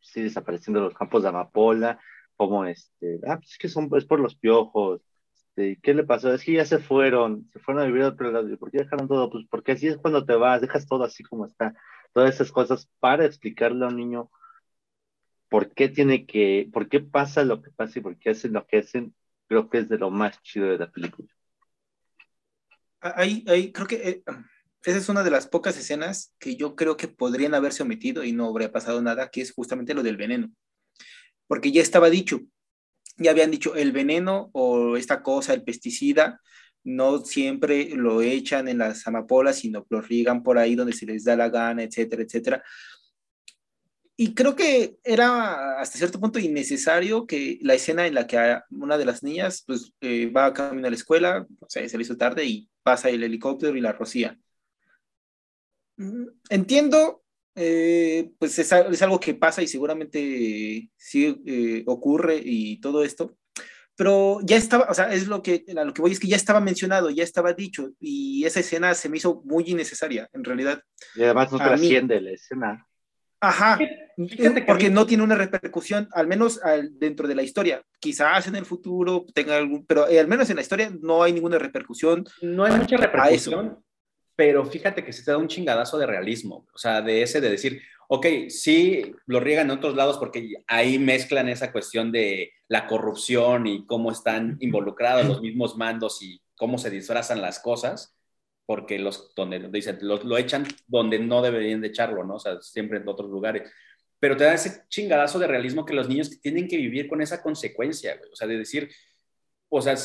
sí, desapareciendo los campos de amapola, como este, ah, pues es que son, es por los piojos, este, ¿qué le pasó? Es que ya se fueron, se fueron a vivir a otro lado, ¿por qué dejaron todo? Pues porque así es cuando te vas, dejas todo así como está, todas esas cosas para explicarle a un niño por qué tiene que, por qué pasa lo que pasa y por qué hacen lo que hacen, creo que es de lo más chido de la película ahí, ahí creo que eh, esa es una de las pocas escenas que yo creo que podrían haberse omitido y no habría pasado nada, que es justamente lo del veneno. Porque ya estaba dicho, ya habían dicho, el veneno o esta cosa, el pesticida, no siempre lo echan en las amapolas, sino lo riegan por ahí donde se les da la gana, etcétera, etcétera. Y creo que era hasta cierto punto innecesario que la escena en la que una de las niñas pues, eh, va a camino a la escuela, o sea, se le hizo tarde y pasa el helicóptero y la rocía. Mm, entiendo, eh, pues es, es, algo que pasa y seguramente sí eh, ocurre y todo esto, pero ya estaba, o sea, es lo que, a lo que voy es que ya estaba mencionado, ya estaba dicho y esa escena se me hizo muy innecesaria, en realidad. Y además no trasciende la escena. Ajá, Fíjate porque no tiene una repercusión, al menos al, dentro de la historia. Quizás en el futuro tenga algún, pero eh, al menos en la historia no hay ninguna repercusión. No hay mucha repercusión, pero fíjate que se te da un chingadazo de realismo, o sea, de ese de decir, ok, sí lo riegan en otros lados porque ahí mezclan esa cuestión de la corrupción y cómo están involucrados los mismos mandos y cómo se disfrazan las cosas porque los, donde dicen, lo, lo, echan donde no deberían de echarlo, ¿no? O sea, siempre en otros lugares. Pero te da ese chingadazo de realismo que los niños tienen que vivir con esa consecuencia, güey. O sea, de decir, o sea,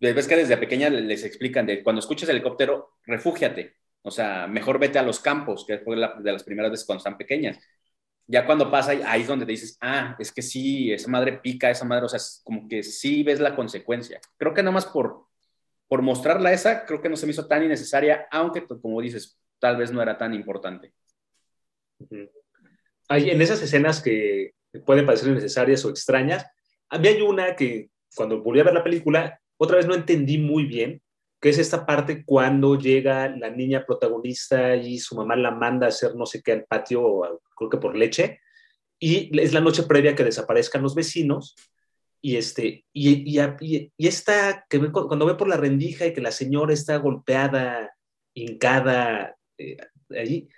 ves que desde pequeña les explican de cuando escuches el helicóptero, refúgiate. O sea, mejor vete a los campos, que fue la, de las primeras veces cuando están pequeñas. Ya cuando pasa, ahí es donde te dices, ah, es que sí, esa madre pica, esa madre, o sea, como que sí ves la consecuencia. Creo que nada más por, por mostrarla esa, creo que no se me hizo tan innecesaria, aunque como dices, tal vez no era tan importante. Hay en esas escenas que pueden parecer innecesarias o extrañas, a mí hay una que cuando volví a ver la película, otra vez no entendí muy bien, que es esta parte cuando llega la niña protagonista y su mamá la manda a hacer no sé qué al patio, creo que por leche, y es la noche previa que desaparezcan los vecinos, y este, y, y, y esta, que cuando ve por la rendija y que la señora está golpeada, hincada, eh, allí,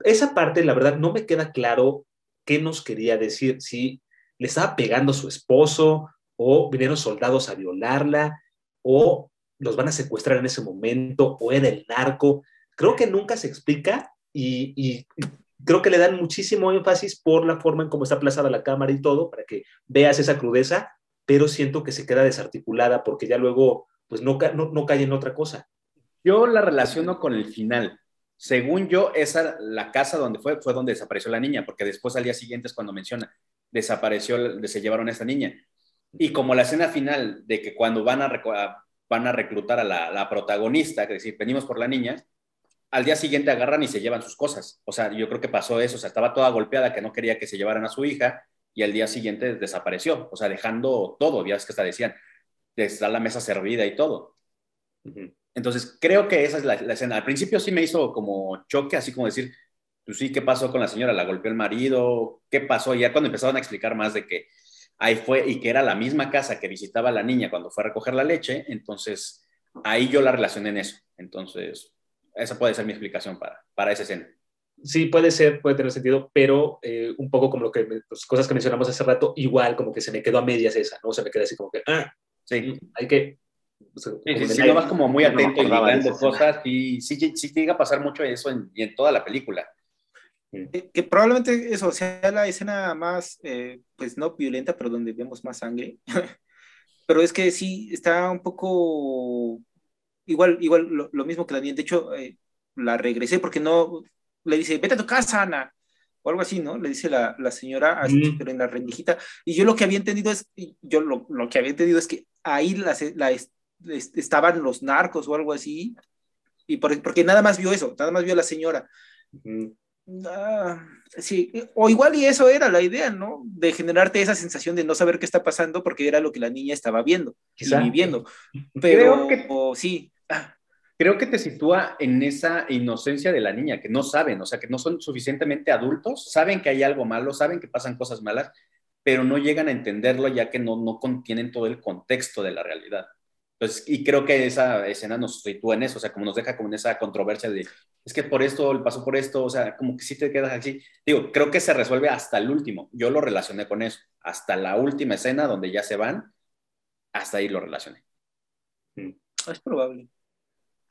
esa parte, la verdad, no me queda claro qué nos quería decir, si le estaba pegando a su esposo, o vinieron soldados a violarla, o los van a secuestrar en ese momento o era el narco. Creo que nunca se explica y, creo que le dan muchísimo énfasis por la forma en cómo está plazada la cámara y todo, para que veas esa crudeza, pero siento que se queda desarticulada porque ya luego pues no, no, cae en otra cosa. Yo la relaciono con el final. Según yo, esa, la casa donde fue, fue donde desapareció la niña, porque después al día siguiente es cuando menciona, desapareció, se llevaron a esta niña. Y como la escena final de que cuando van a, van a reclutar a la, protagonista, es decir, venimos por la niña, al día siguiente agarran y se llevan sus cosas. O sea, yo creo que pasó eso, o sea, estaba toda golpeada que no quería que se llevaran a su hija y al día siguiente desapareció, o sea, dejando todo, ya es que hasta decían, está la mesa servida y todo. Entonces, creo que esa es la, escena. Al principio sí me hizo como choque, así como decir, pues sí, ¿qué pasó con la señora? ¿La golpeó el marido? ¿Qué pasó? Y ya cuando empezaron a explicar más de que ahí fue, y que era la misma casa que visitaba la niña cuando fue a recoger la leche, entonces ahí yo la relacioné en eso. Entonces, esa puede ser mi explicación para, para esa escena. Sí, puede ser, puede tener sentido, pero eh, un poco como lo que, las pues, cosas que mencionamos hace rato, igual como que se me quedó a medias esa, ¿no? Se me queda así como que, ah, sí, hay que... Pues, sí, no vas como muy atento y ligando cosas, y sí, sí, sí te llega a pasar mucho eso en, y en toda la película. Eh, que, probablemente eso sea la escena más, eh, pues no violenta, pero donde vemos más sangre. pero es que sí, está un poco igual, igual lo, mismo que la niña. De hecho, eh, la regresé porque no, le dice, vete a tu casa, Ana, o algo así, ¿no? Le dice la, la señora, pero en la rendijita. Y yo lo que había entendido es, yo lo, lo que había entendido es que ahí la, la, estaban los narcos o algo así, y porque nada más vio eso, nada más vio a la señora. Ah, sí, o igual y eso era la idea, ¿no? De generarte esa sensación de no saber qué está pasando porque era lo que la niña estaba viendo y viviendo. Pero que, sí. Creo que te sitúa en esa inocencia de la niña, que no saben, o sea, que no son suficientemente adultos, saben que hay algo malo, saben que pasan cosas malas, pero no llegan a entenderlo ya que no, no contienen todo el contexto de la realidad. Pues, y creo que esa escena nos sitúa en eso, o sea, como nos deja como en esa controversia de, es que por esto, pasó por esto, o sea, como que sí te quedas así. Digo, creo que se resuelve hasta el último. Yo lo relacioné con eso, hasta la última escena donde ya se van, hasta ahí lo relacioné. Mm. Es probable.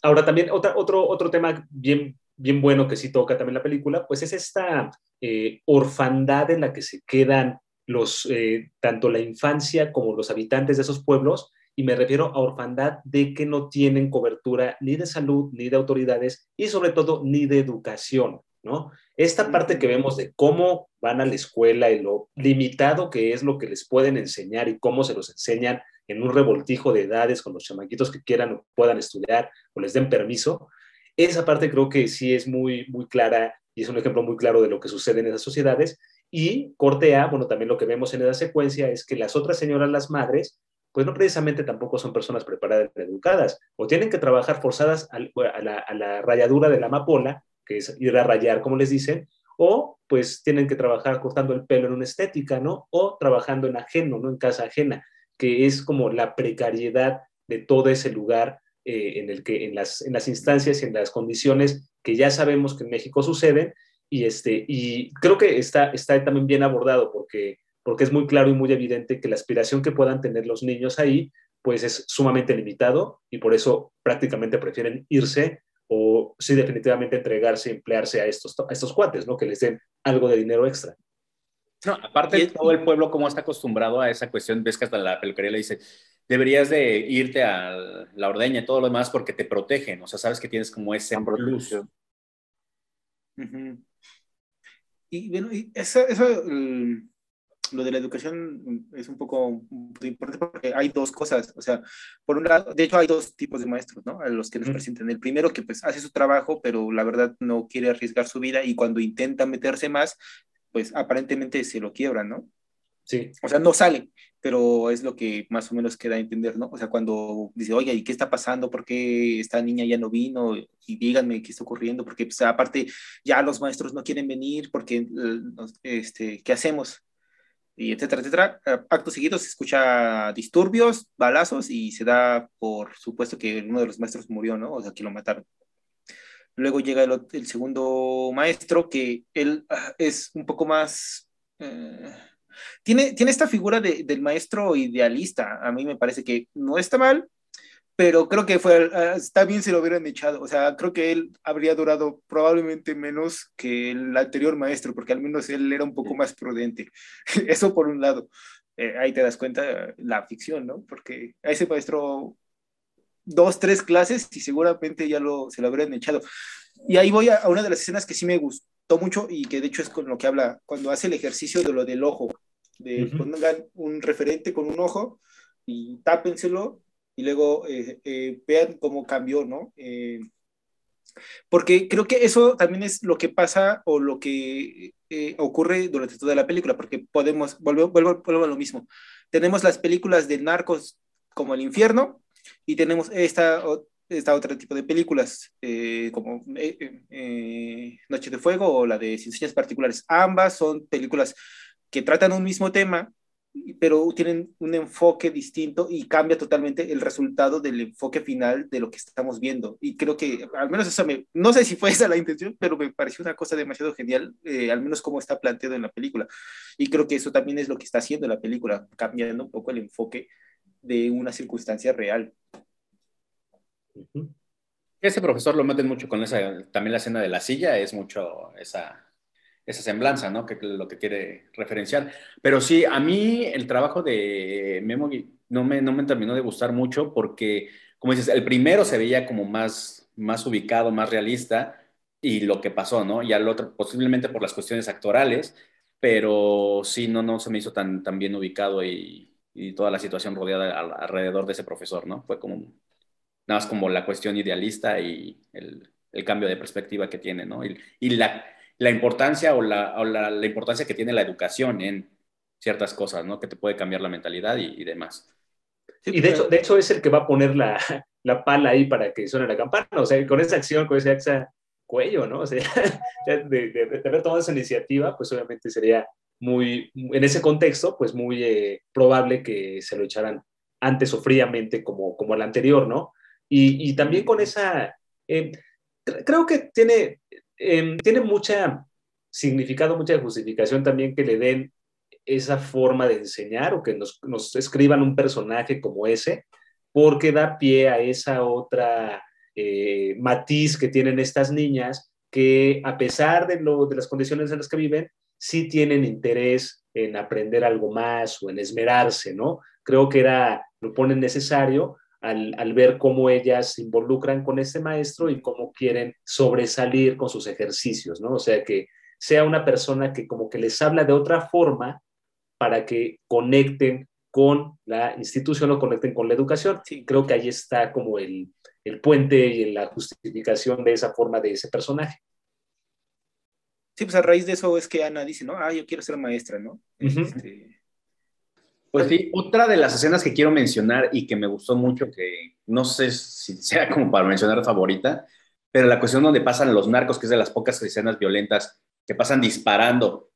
Ahora también otra, otro, otro tema bien, bien bueno que sí toca también la película, pues es esta eh, orfandad en la que se quedan los, eh, tanto la infancia como los habitantes de esos pueblos, y me refiero a orfandad de que no tienen cobertura ni de salud, ni de autoridades y sobre todo ni de educación, ¿no? Esta parte que vemos de cómo van a la escuela y lo limitado que es lo que les pueden enseñar y cómo se los enseñan en un revoltijo de edades con los chamaquitos que quieran o puedan estudiar o les den permiso, esa parte creo que sí es muy, muy clara y es un ejemplo muy claro de lo que sucede en esas sociedades. Y cortea, bueno, también lo que vemos en esa secuencia es que las otras señoras, las madres, pues no precisamente tampoco son personas preparadas y educadas, o tienen que trabajar forzadas a la, rayadura de la amapola, que es ir a rayar, como les dicen, o pues tienen que trabajar cortando el pelo en una estética, ¿no? O trabajando en ajeno, ¿no? En casa ajena, que es como la precariedad de todo ese lugar eh, en el que, en las, en las instancias y en las condiciones que ya sabemos que en México suceden, y, este, y creo que está, está también bien abordado porque porque es muy claro y muy evidente que la aspiración que puedan tener los niños ahí, pues es sumamente limitado y por eso prácticamente prefieren irse o sí definitivamente entregarse, emplearse a estos, a estos cuates, ¿no? Que les den algo de dinero extra. No, aparte de todo el pueblo como está acostumbrado a esa cuestión, ves que hasta la peluquería le dice, deberías de irte a la ordeña y todo lo demás porque te protegen, o sea, sabes que tienes como ese plus. y bueno, y eso, eso mm, lo de la educación es un poco importante porque hay dos cosas, o sea, por un lado, de hecho hay dos tipos de maestros, ¿no? A los que nos presentan. El primero que pues hace su trabajo, pero la verdad no quiere arriesgar su vida y cuando intenta meterse más, pues aparentemente se lo quiebra, ¿no? Sí. O sea, no sale, pero es lo que más o menos queda a entender, ¿no? O sea, cuando dice, oye, ¿y qué está pasando? ¿Por qué esta niña ya no vino? Y díganme qué está ocurriendo, porque pues, aparte ya los maestros no quieren venir, porque, este, ¿qué hacemos? Y etcétera, etcétera. Acto seguido se escucha disturbios, balazos y se da por supuesto que uno de los maestros murió, ¿no? O sea, que lo mataron. Luego llega el, el segundo maestro, que él ah, es un poco más... Eh, tiene, tiene esta figura de, del maestro idealista. A mí me parece que no está mal, pero creo que fue, ah, está bien si lo hubieran echado. O sea, creo que él habría durado probablemente menos que el anterior maestro, porque al menos él era un poco más prudente. Eso por un lado. Eh, ahí te das cuenta la ficción, ¿no? Porque a ese maestro dos, tres clases y seguramente ya lo, se lo habrían echado. Y ahí voy a, una de las escenas que sí me gustó mucho y que de hecho es con lo que habla cuando hace el ejercicio de lo del ojo, de pongan un referente con un ojo y tápenselo y luego eh, eh, vean cómo cambió, ¿no? Eh, porque creo que eso también es lo que pasa o lo que ocurre durante toda la película, porque podemos, vuelvo, vuelvo, vuelvo a lo mismo, tenemos las películas de narcos como El Infierno, y tenemos esta, esta otro tipo de películas, eh, como eh, eh, Noche de Fuego o la de Sin Particulares. Ambas son películas que tratan un mismo tema, pero tienen un enfoque distinto y cambia totalmente el resultado del enfoque final de lo que estamos viendo. Y creo que, al menos eso me, no sé si fue esa la intención, pero me pareció una cosa demasiado genial, al menos como está planteado en la película. Y creo que eso también es lo que está haciendo la película, cambiando un poco el enfoque de una circunstancia real. Ese profesor lo meten mucho con esa, también la escena de la silla, es mucho esa, esa semblanza, ¿no? Que lo que quiere referenciar. Pero sí, a mí el trabajo de Memo no me, no me terminó de gustar mucho porque, como dices, el primero se veía como más, más ubicado, más realista y lo que pasó, ¿no? Y al otro, posiblemente por las cuestiones actorales, pero sí, no, no se me hizo tan, tan bien ubicado y, y toda la situación rodeada alrededor de ese profesor, ¿no? Fue como, nada más como la cuestión idealista y el, el cambio de perspectiva que tiene, ¿no? Y, y la, la, importancia o, la, o la, la, importancia que tiene la educación en ciertas cosas, ¿no? Que te puede cambiar la mentalidad y, y demás. y de hecho, de hecho es el que va a poner la, la pala ahí para que suene la campana, o sea, con esa acción, con ese cuello, ¿no? O sea, de, de, de, haber tomado esa iniciativa, pues obviamente sería muy, en ese contexto, pues muy eh, probable que se lo echaran antes o fríamente como, como el anterior, ¿no? Y, y también con esa, eh, creo que tiene, eh, tiene mucha significado, mucha justificación también que le den esa forma de enseñar o que nos, escriban un personaje como ese, porque da pie a esa otra eh, matiz que tienen estas niñas que a pesar de, lo, de las condiciones en las que viven, sí tienen interés en aprender algo más o en esmerarse, ¿no? Creo que era, lo ponen necesario al, al, ver cómo ellas se involucran con este maestro y cómo quieren sobresalir con sus ejercicios, ¿no? O sea, que sea una persona que como que les habla de otra forma para que conecten con la institución o conecten con la educación. Sí. Creo que ahí está como el, el puente y la justificación de esa forma de ese personaje. Sí, pues a raíz de eso es que Ana dice, ¿no? Ah, yo quiero ser maestra, ¿no? Uh -huh. este... Pues sí, otra de las escenas que quiero mencionar y que me gustó mucho, que no sé si sea como para mencionar favorita, pero la cuestión donde pasan los narcos, que es de las pocas escenas violentas, que pasan disparando,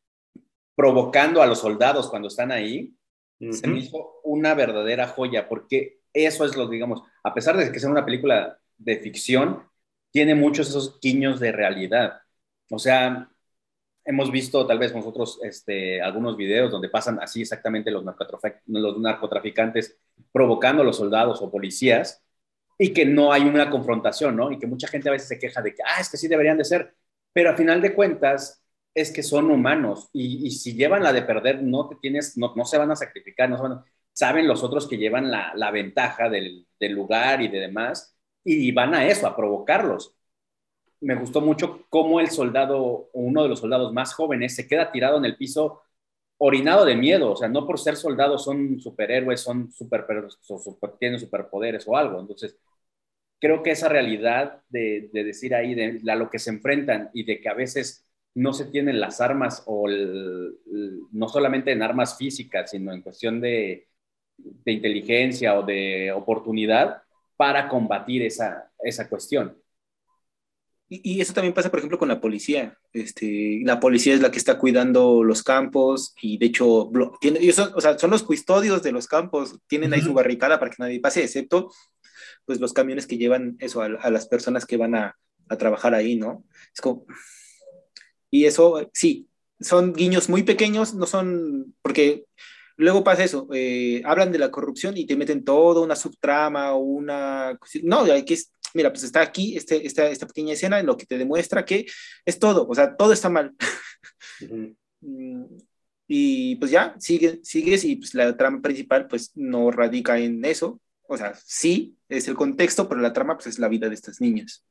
provocando a los soldados cuando están ahí, uh -huh. se me hizo una verdadera joya, porque eso es lo, digamos, a pesar de que sea una película de ficción, tiene muchos esos guiños de realidad. O sea, hemos visto tal vez nosotros este, algunos videos donde pasan así exactamente los, narcotrafic los narcotraficantes provocando a los soldados o policías y que no hay una confrontación, ¿no? Y que mucha gente a veces se queja de que, ah, es que sí deberían de ser, pero a final de cuentas es que son humanos y, si llevan la de perder, no te tienes, no, se van a sacrificar, no se saben los otros que llevan la, la ventaja del, del lugar y de demás y van a eso, a provocarlos me gustó mucho cómo el soldado, uno de los soldados más jóvenes, se queda tirado en el piso orinado de miedo, o sea, no por ser soldados son superhéroes, son super, super, tienen superpoderes o algo. Entonces, creo que esa realidad de, decir ahí, de lo que se enfrentan y de que a veces no se tienen las armas o no solamente en armas físicas, sino en cuestión de, de inteligencia o de oportunidad para combatir esa, esa cuestión. Y, eso también pasa, por ejemplo, con la policía. Este, la policía es la que está cuidando los campos y de hecho, tiene, son, o sea, son los custodios de los campos, tienen ahí su barricada para que nadie pase, excepto pues los camiones que llevan eso a, las personas que van a, a, trabajar ahí, ¿no? Es como... Y eso, sí, son guiños muy pequeños, no son, porque luego pasa eso, eh, hablan de la corrupción y te meten toda una subtrama o una... No, hay que mira, pues está aquí este, esta, esta pequeña escena en lo que te demuestra que es todo, o sea, todo está mal. Mm, y pues ya, sigue, sigues y pues la trama principal pues no radica en eso, o sea, sí, es el contexto, pero la trama pues es la vida de estas niñas.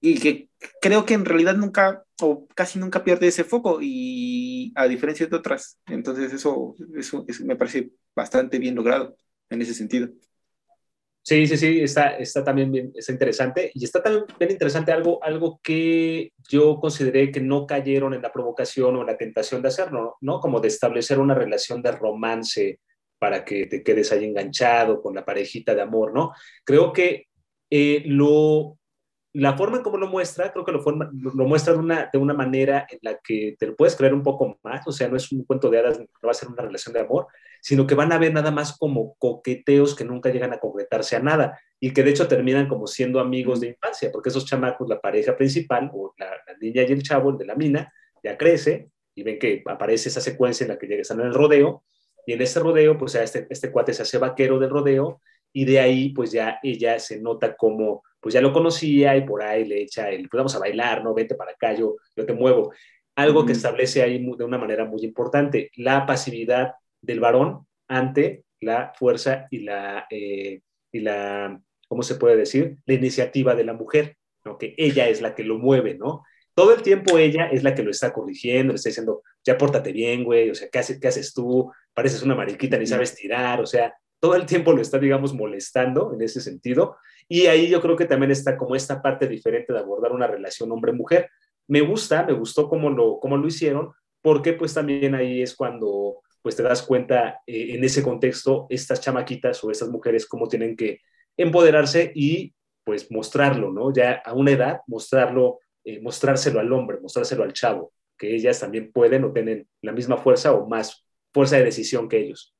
Y que creo que en realidad nunca o casi nunca pierde ese foco y a diferencia de otras, entonces eso, eso, eso me parece bastante bien logrado en ese sentido. Sí, sí, sí, está, está también bien, está interesante. Y está también bien interesante algo, algo que yo consideré que no cayeron en la provocación o en la tentación de hacerlo, ¿no? Como de establecer una relación de romance para que te quedes ahí enganchado con la parejita de amor, ¿no? Creo que eh, lo, la forma en cómo lo muestra, creo que lo, forma, lo muestra de una, de una manera en la que te lo puedes creer un poco más, o sea, no es un cuento de hadas, no va a ser una relación de amor, sino que van a ver nada más como coqueteos que nunca llegan a concretarse a nada y que de hecho terminan como siendo amigos de infancia, porque esos chamacos, la pareja principal, o la, niña y el chavo, el de la mina, ya crece y ven que aparece esa secuencia en la que llegan en el rodeo, y en ese rodeo, pues ya este, este cuate se hace vaquero del rodeo, y de ahí, pues ya ella se nota como pues ya lo conocía y por ahí le echa el, pues vamos a bailar, ¿no? Vente para acá, yo, yo te muevo. Algo que establece ahí de una manera muy importante, la pasividad del varón ante la fuerza y la, eh, y la, ¿cómo se puede decir? La iniciativa de la mujer, ¿no? Que ella es la que lo mueve, ¿no? Todo el tiempo ella es la que lo está corrigiendo, le está diciendo, ya pórtate bien, güey, o sea, ¿qué haces, qué haces tú? Pareces una mariquita, ni sabes tirar, o sea, todo el tiempo lo está, digamos, molestando en ese sentido. Y ahí yo creo que también está como esta parte diferente de abordar una relación hombre-mujer. Me gusta, me gustó cómo lo, cómo lo hicieron, porque pues también ahí es cuando pues te das cuenta eh, en ese contexto estas chamaquitas o estas mujeres cómo tienen que empoderarse y pues mostrarlo, ¿no? Ya a una edad, mostrarlo, eh, mostrárselo al hombre, mostrárselo al chavo, que ellas también pueden o tienen la misma fuerza o más fuerza de decisión que ellos.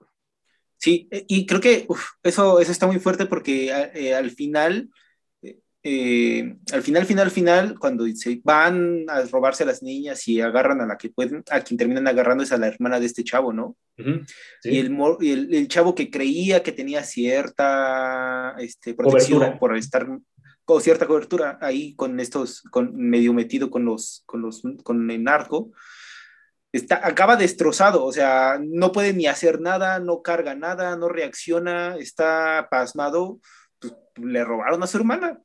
Sí, eh, y creo que eso, eso está muy fuerte porque eh, al final, eh, al final, final, final, cuando se van a robarse a las niñas y agarran a la que pueden, a quien terminan agarrando es a la hermana de este chavo, ¿no? Y, el, el, chavo que creía que tenía cierta este, protección por estar con cierta cobertura ahí con estos, con medio metido con los, con los, con el narco, está, acaba destrozado, o sea, no puede ni hacer nada, no carga nada, no reacciona, está pasmado, pues, le robaron a su hermana.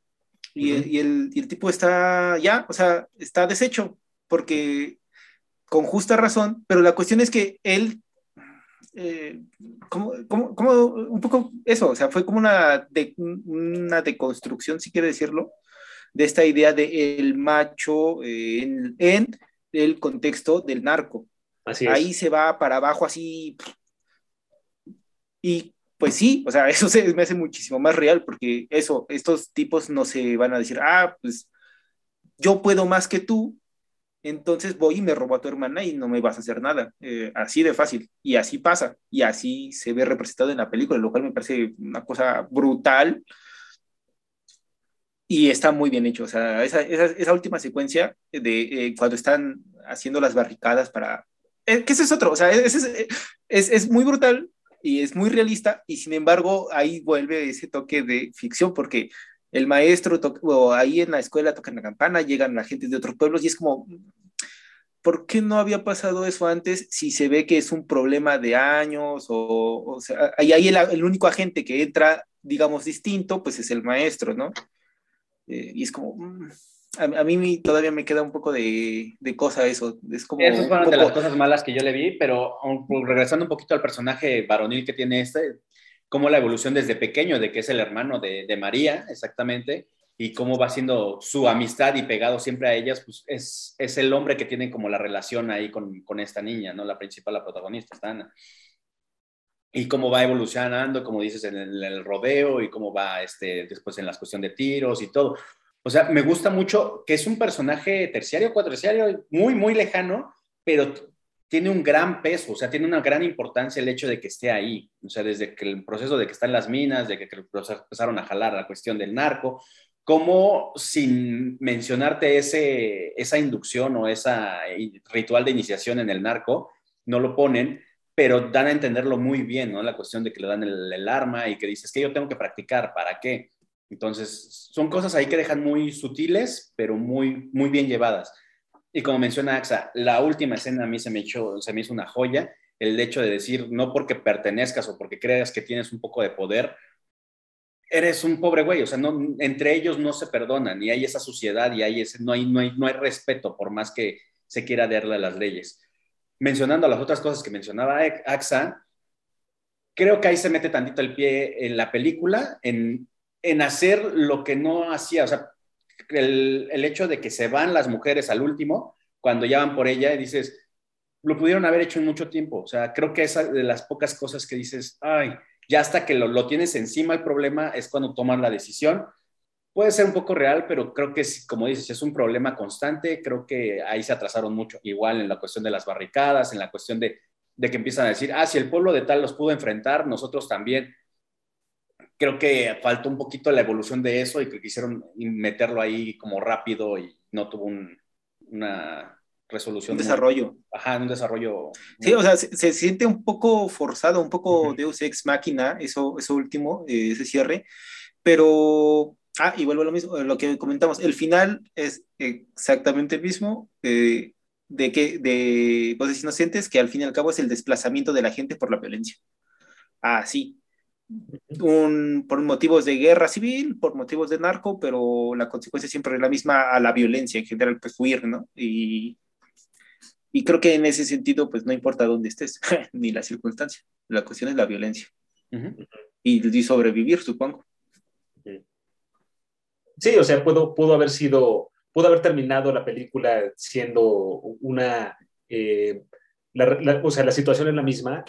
Y, el, tipo está ya, o sea, está deshecho, porque con justa razón, pero la cuestión es que él, eh, como, un poco eso, o sea, fue como una, de, una deconstrucción, si quiere decirlo, de esta idea de el macho en, en el contexto del narco. Ahí se va para abajo así. Y pues sí, o sea, eso se me hace muchísimo más real porque eso, estos tipos no se van a decir, ah, pues yo puedo más que tú, entonces voy y me robo a tu hermana y no me vas a hacer nada. Eh, así de fácil. Y así pasa. Y así se ve representado en la película, lo cual me parece una cosa brutal. Y está muy bien hecho. O sea, esa, esa, última secuencia de eh, cuando están haciendo las barricadas para... Eh, que es otro, o sea, es, es, es, muy brutal y es muy realista y sin embargo ahí vuelve ese toque de ficción porque el maestro o ahí en la escuela tocan la campana, llegan la gente de otros pueblos y es como, ¿por qué no había pasado eso antes si se ve que es un problema de años o, o sea, ahí, ahí el, el, único agente que entra, digamos, distinto, pues es el maestro, ¿no? Eh, y es como, mm, a, mí todavía me queda un poco de, de cosa eso. Es como Esas fueron de las cosas malas que yo le vi, pero regresando un poquito al personaje varonil que tiene este, como la evolución desde pequeño, de que es el hermano de, de María, exactamente, y cómo va siendo su amistad y pegado siempre a ellas, pues es, es el hombre que tiene como la relación ahí con, con esta niña, ¿no? La principal, la protagonista, está Ana. Y cómo va evolucionando, como dices, en el, rodeo y cómo va este, después en la cuestión de tiros y todo. O sea, me gusta mucho que es un personaje terciario, cuaterciario, muy, muy lejano, pero tiene un gran peso, o sea, tiene una gran importancia el hecho de que esté ahí. O sea, desde que el proceso de que está en las minas, de que, empezaron a jalar la cuestión del narco, como sin mencionarte ese, esa inducción o ese ritual de iniciación en el narco, no lo ponen, pero dan a entenderlo muy bien, ¿no? La cuestión de que le dan el, arma y que dices que yo tengo que practicar, ¿para qué? Entonces, son cosas ahí que dejan muy sutiles, pero muy, muy bien llevadas. Y como menciona AXA, la última escena a mí se me, se me hizo una joya, el hecho de decir, no porque pertenezcas o porque creas que tienes un poco de poder, eres un pobre güey, o sea, no, entre ellos no se perdonan y hay esa suciedad y hay ese, no, hay, no, hay, no hay respeto por más que se quiera darle a las leyes. Mencionando las otras cosas que mencionaba AXA, creo que ahí se mete tantito el pie en la película, en en hacer lo que no hacía, o sea, el, el, hecho de que se van las mujeres al último, cuando ya van por ella y dices, lo pudieron haber hecho en mucho tiempo, o sea, creo que esa de las pocas cosas que dices, ay, ya hasta que lo, lo tienes encima el problema es cuando toman la decisión. Puede ser un poco real, pero creo que, como dices, es un problema constante. Creo que ahí se atrasaron mucho. Igual en la cuestión de las barricadas, en la cuestión de, de que empiezan a decir, ah, si el pueblo de tal los pudo enfrentar, nosotros también creo que faltó un poquito la evolución de eso y que quisieron meterlo ahí como rápido y no tuvo un, una resolución. Un desarrollo. Muy, ajá, un desarrollo. Sí, o sea, se, se, siente un poco forzado, un poco uh -huh. Deus Ex Máquina, eso, eso último, eh, ese cierre, pero... Ah, y vuelvo a lo mismo, lo que comentamos, el final es exactamente el mismo, eh, de que de voces inocentes, que al fin y al cabo es el desplazamiento de la gente por la violencia. Ah, sí, un, por motivos de guerra civil, por motivos de narco, pero la consecuencia siempre es la misma a la violencia en general, pues huir, ¿no? Y, y creo que en ese sentido, pues no importa dónde estés, ni la circunstancia, la cuestión es la violencia. Uh -huh. y, y, sobrevivir, supongo. Sí, o sea, pudo, pudo haber sido, pudo haber terminado la película siendo una, eh, la, la, o sea, la situación es la misma,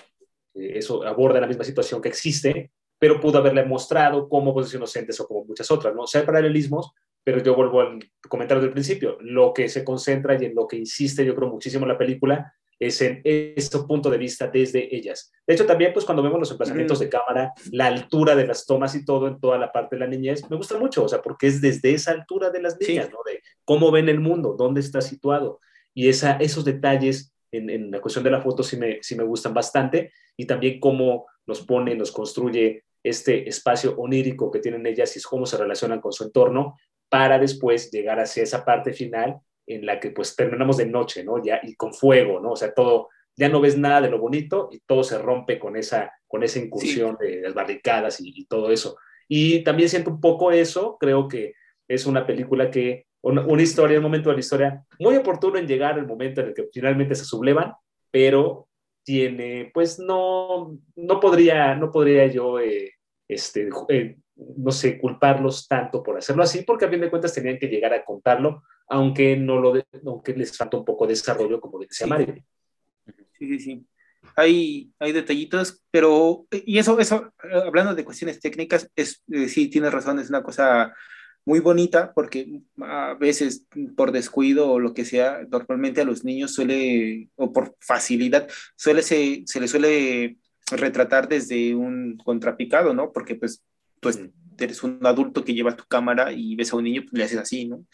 eso aborda la misma situación que existe, pero pudo haberle mostrado como Voces Inocentes o como muchas otras, ¿no? O sea, hay paralelismos, pero yo vuelvo al comentario del principio, lo que se concentra y en lo que insiste, yo creo muchísimo la película, es en este punto de vista desde ellas. De hecho, también, pues cuando vemos los emplazamientos de cámara, la altura de las tomas y todo en toda la parte de la niñez, me gusta mucho, o sea, porque es desde esa altura de las niñas, sí. ¿no? De cómo ven el mundo, dónde está situado. Y esa, esos detalles en, en, la cuestión de la foto sí me, sí me gustan bastante y también cómo nos pone, nos construye este espacio onírico que tienen ellas y cómo se relacionan con su entorno para después llegar hacia esa parte final en la que pues terminamos de noche, ¿no? Ya, y con fuego, ¿no? O sea, todo, ya no ves nada de lo bonito y todo se rompe con esa, con esa incursión sí. de las barricadas y, y, todo eso. Y también siento un poco eso, creo que es una película que, una, una historia, un momento de la historia muy oportuno en llegar al momento en el que finalmente se sublevan, pero tiene, pues no, no podría, no podría yo, eh, este, eh, no sé, culparlos tanto por hacerlo así, porque a fin de cuentas tenían que llegar a contarlo, aunque no lo, de, aunque les falta un poco de desarrollo, como decía sí. Mario. Sí, sí, sí. Hay, hay detallitos, pero, y eso, eso, hablando de cuestiones técnicas, es, eh, sí, tienes razón, es una cosa muy bonita porque a veces por descuido o lo que sea, normalmente a los niños suele, o por facilidad, suele se, se les suele retratar desde un contrapicado, ¿no? Porque pues tú eres un adulto que lleva tu cámara y ves a un niño, pues le haces así, ¿no?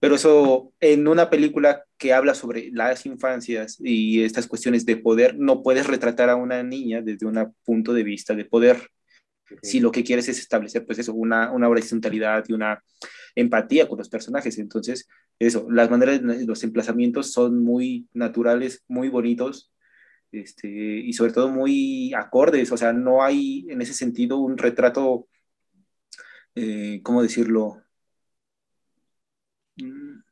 Pero eso en una película que habla sobre las infancias y estas cuestiones de poder, no puedes retratar a una niña desde un punto de vista de poder, si lo que quieres es establecer, pues eso, una, una horizontalidad y una empatía con los personajes. Entonces, eso, las maneras, los emplazamientos son muy naturales, muy bonitos, este, y sobre todo muy acordes, o sea, no hay en ese sentido un retrato, eh, ¿cómo decirlo? Mm,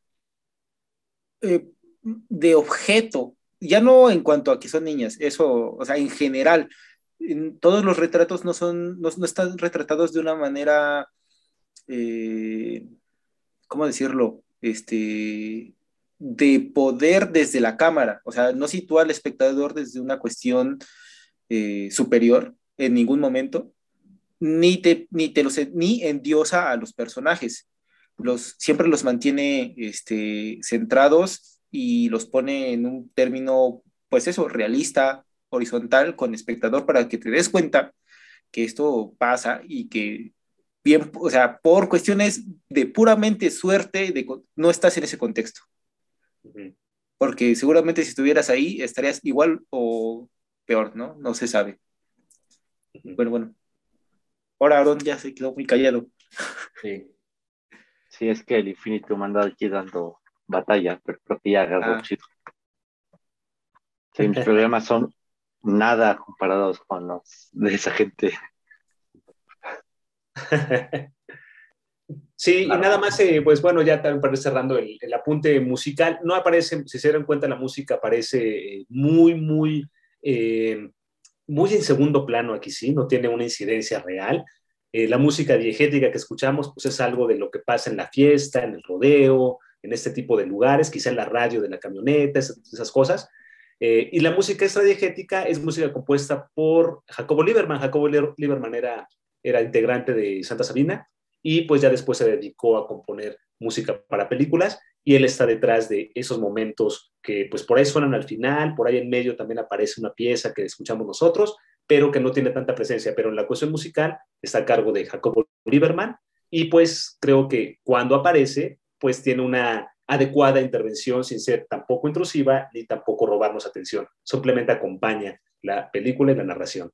eh, de objeto, ya no en cuanto a que son niñas, eso, o sea, en general, en todos los retratos no son, no, están retratados de una manera, eh, ¿cómo decirlo? Este, de poder desde la cámara, o sea, no sitúa al espectador desde una cuestión superior en ningún momento, ni te, ni te los, ni endiosa a los personajes. Los, siempre los mantiene este, centrados y los pone en un término, pues eso, realista, horizontal, con espectador, para que te des cuenta que esto pasa y que bien, o sea, por cuestiones de puramente suerte, de, no estás en ese contexto. Porque seguramente si estuvieras ahí estarías igual o peor, ¿no? No se sabe. Bueno, bueno. Ahora Aaron ya se quedó muy callado. Sí. Sí, es que el infinito me anda aquí dando batalla, pero creo que ya agarró ah. chido. Sí, mis problemas son nada comparados con los de esa gente. Sí, y nada más, eh, pues bueno, ya para cerrando el, apunte musical, no aparece, si se dan cuenta, la música aparece muy, muy, eh, muy en segundo plano aquí, sí, no tiene una incidencia real. la música diegética que escuchamos, pues es algo de lo que pasa en la fiesta, en el rodeo, en este tipo de lugares, quizá en la radio de la camioneta, esas, cosas. y la música extradiegética es música compuesta por Jacobo Lieberman. Jacobo Lieberman era, era integrante de Santa Sabina y pues ya después se dedicó a componer música para películas y él está detrás de esos momentos que pues por ahí suenan al final, por ahí en medio también aparece una pieza que escuchamos nosotros, pero que no tiene tanta presencia, pero en la cuestión musical está a cargo de Jacobo Lieberman y pues creo que cuando aparece pues tiene una adecuada intervención sin ser tampoco intrusiva ni tampoco robarnos atención, simplemente acompaña la película y la narración.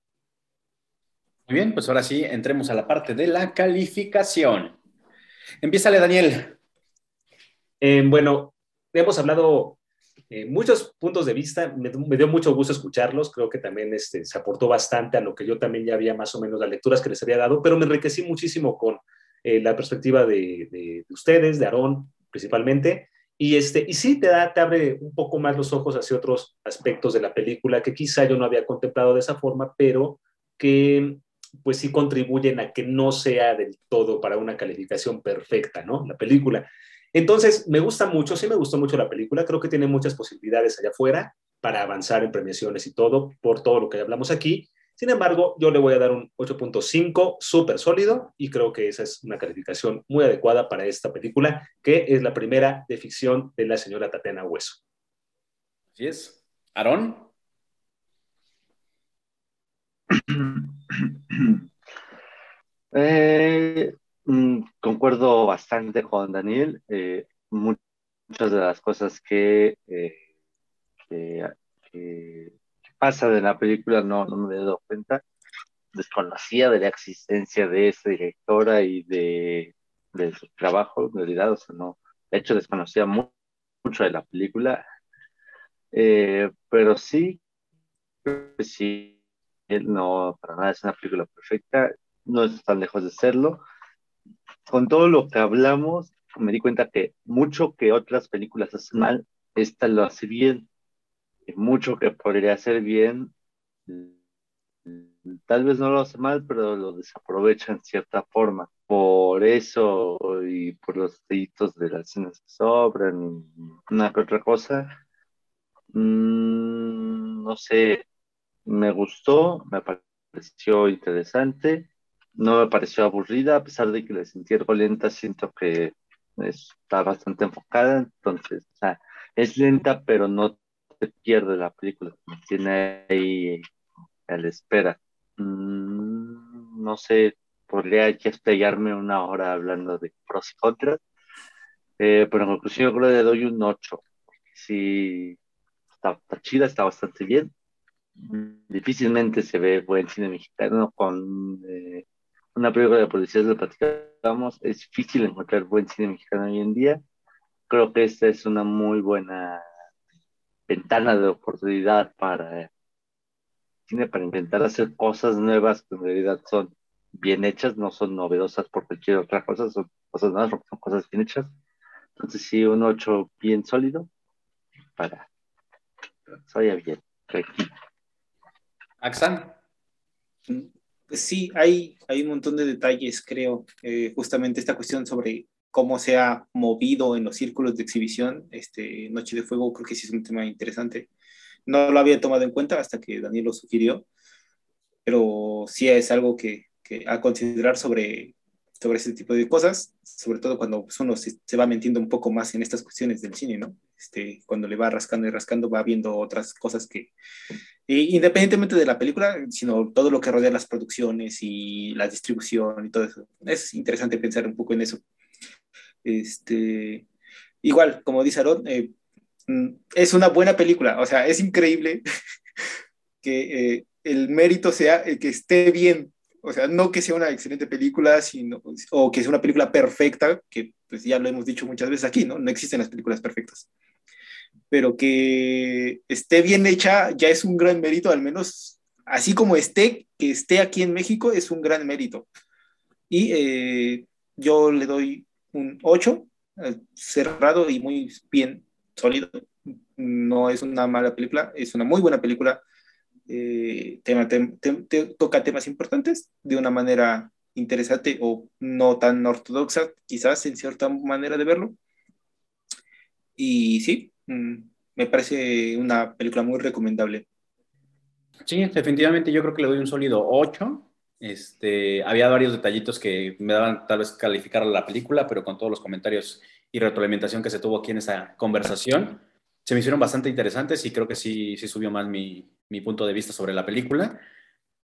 Muy bien, pues ahora sí, entremos a la parte de la calificación. Empiézale, Daniel. Eh, bueno, hemos hablado eh, muchos puntos de vista, me, dio mucho gusto escucharlos, creo que también este, se aportó bastante a lo que yo también ya había más o menos las lecturas que les había dado, pero me enriquecí muchísimo con eh, la perspectiva de, ustedes, de Aarón principalmente, y, este, y sí te, da, te abre un poco más los ojos hacia otros aspectos de la película que quizá yo no había contemplado de esa forma, pero que pues sí contribuyen a que no sea del todo para una calificación perfecta, ¿no? La película. Entonces, me gusta mucho, sí me gustó mucho la película, creo que tiene muchas posibilidades allá afuera para avanzar en premiaciones y todo, por todo lo que hablamos aquí. Sin embargo, yo le voy a dar un 8.5 súper sólido y creo que esa es una calificación muy adecuada para esta película, que es la primera de ficción de la señora Tatiana Hueso. Así es. Aarón. Eh, mm, concuerdo bastante con Daniel. Eh, muchas de las cosas que, eh, que, pasan en la película no, no me he dado cuenta. Desconocía de la existencia de esa directora y de, su trabajo, en realidad, o sea, no. De hecho, desconocía mucho de la película. pero sí, sí no, para nada es una película perfecta, no es tan lejos de serlo. Con todo lo que hablamos, me di cuenta que mucho que otras películas hacen mal, esta lo hace bien. Y mucho que podría hacer bien, tal vez no lo hace mal, pero lo desaprovecha en cierta forma. Por eso y por los deditos de las escenas que sobran y una que otra cosa, mm, no sé, me gustó, me pareció interesante, no me pareció aburrida, a pesar de que la sentí algo lenta, siento que está bastante enfocada, entonces, o sea, es lenta, pero no te pierde la película, tiene ahí a la espera. Mm, no sé, podría que explayarme una hora hablando de pros y contras, eh, pero en conclusión yo creo que le doy un 8, sí, está, está chida, está bastante bien difícilmente se ve buen cine mexicano con eh, una película de policías lo platicamos, es difícil encontrar buen cine mexicano hoy en día. Creo que esta es una muy buena ventana de oportunidad para cine, para intentar hacer cosas nuevas que en realidad son bien hechas, no son novedosas por cualquier otra cosa, son cosas nuevas, son cosas bien hechas. Entonces sí, un 8 bien sólido. para soy bien. Axan. Pues sí, hay, hay un montón de detalles, creo. Eh, justamente esta cuestión sobre cómo se ha movido en los círculos de exhibición. Este, Noche de Fuego creo que sí es un tema interesante. No lo había tomado en cuenta hasta que Daniel lo sugirió, pero sí es algo que, que a considerar sobre sobre ese tipo de cosas, sobre todo cuando pues, uno se, va metiendo un poco más en estas cuestiones del cine, ¿no? Este, cuando le va rascando y rascando, va viendo otras cosas que, independientemente de la película, sino todo lo que rodea las producciones y la distribución y todo eso. Es interesante pensar un poco en eso. Este, igual, como dice Aaron, eh, mm, es una buena película, o sea, es increíble que eh, el mérito sea el que esté bien o sea, no que sea una excelente película, sino, o que sea una película perfecta, que pues ya lo hemos dicho muchas veces aquí, ¿no? No existen las películas perfectas. Pero que esté bien hecha ya es un gran mérito, al menos así como esté, que esté aquí en México es un gran mérito. Y eh, yo le doy un 8, eh, cerrado y muy bien sólido. No es una mala película, es una muy buena película eh, tema, toca temas importantes de una manera interesante o no tan ortodoxa, quizás en cierta manera de verlo. Y sí, me parece una película muy recomendable. Sí, definitivamente yo creo que le doy un sólido 8. Este, había varios detallitos que me daban tal vez calificar la película, pero con todos los comentarios y retroalimentación que se tuvo aquí en esa conversación, se me hicieron bastante interesantes y creo que sí, sí subió más mi, mi punto de vista sobre la película.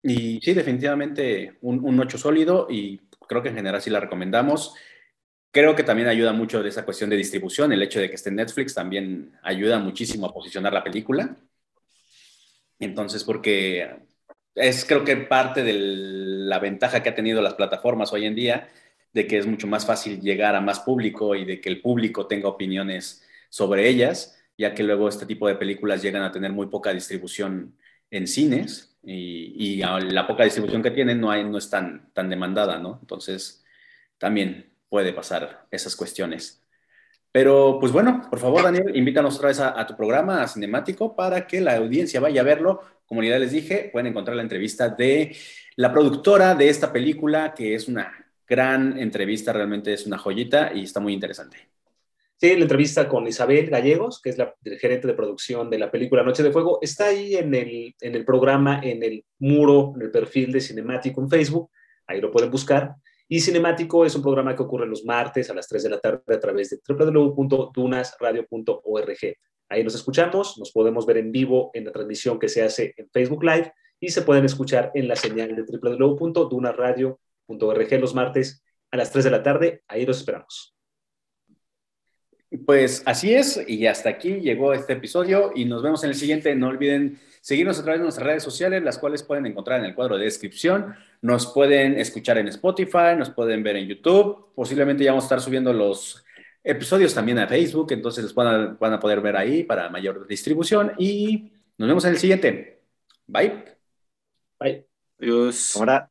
Y sí, definitivamente un, un 8 sólido y creo que en general sí la recomendamos. Creo que también ayuda mucho de esa cuestión de distribución, el hecho de que esté en Netflix también ayuda muchísimo a posicionar la película. Entonces, porque es creo que parte de la ventaja que ha tenido las plataformas hoy en día, de que es mucho más fácil llegar a más público y de que el público tenga opiniones sobre ellas ya que luego este tipo de películas llegan a tener muy poca distribución en cines y, la poca distribución que tienen no, hay, no es tan, tan demandada, ¿no? Entonces, también puede pasar esas cuestiones. Pero, pues bueno, por favor, Daniel, invítanos otra vez a, tu programa, a Cinemático, para que la audiencia vaya a verlo. Como ya les dije, pueden encontrar la entrevista de la productora de esta película, que es una gran entrevista, realmente es una joyita y está muy interesante. Sí, la entrevista con Isabel Gallegos, que es la gerente de producción de la película Noche de Fuego, está ahí en el, en el programa, en el muro, en el perfil de Cinemático en Facebook, ahí lo pueden buscar. Y Cinemático es un programa que ocurre los martes a las 3 de la tarde a través de www.dunasradio.org. Ahí nos escuchamos, nos podemos ver en vivo en la transmisión que se hace en Facebook Live y se pueden escuchar en la señal de www.dunasradio.org los martes a las 3 de la tarde. Ahí los esperamos. Pues así es, y hasta aquí llegó este episodio y nos vemos en el siguiente. No olviden seguirnos a través de nuestras redes sociales, las cuales pueden encontrar en el cuadro de descripción. Nos pueden escuchar en Spotify, nos pueden ver en YouTube. Posiblemente ya vamos a estar subiendo los episodios también a Facebook, entonces los van a, a poder ver ahí para mayor distribución. Y nos vemos en el siguiente. Bye. Bye. Adiós. Ahora.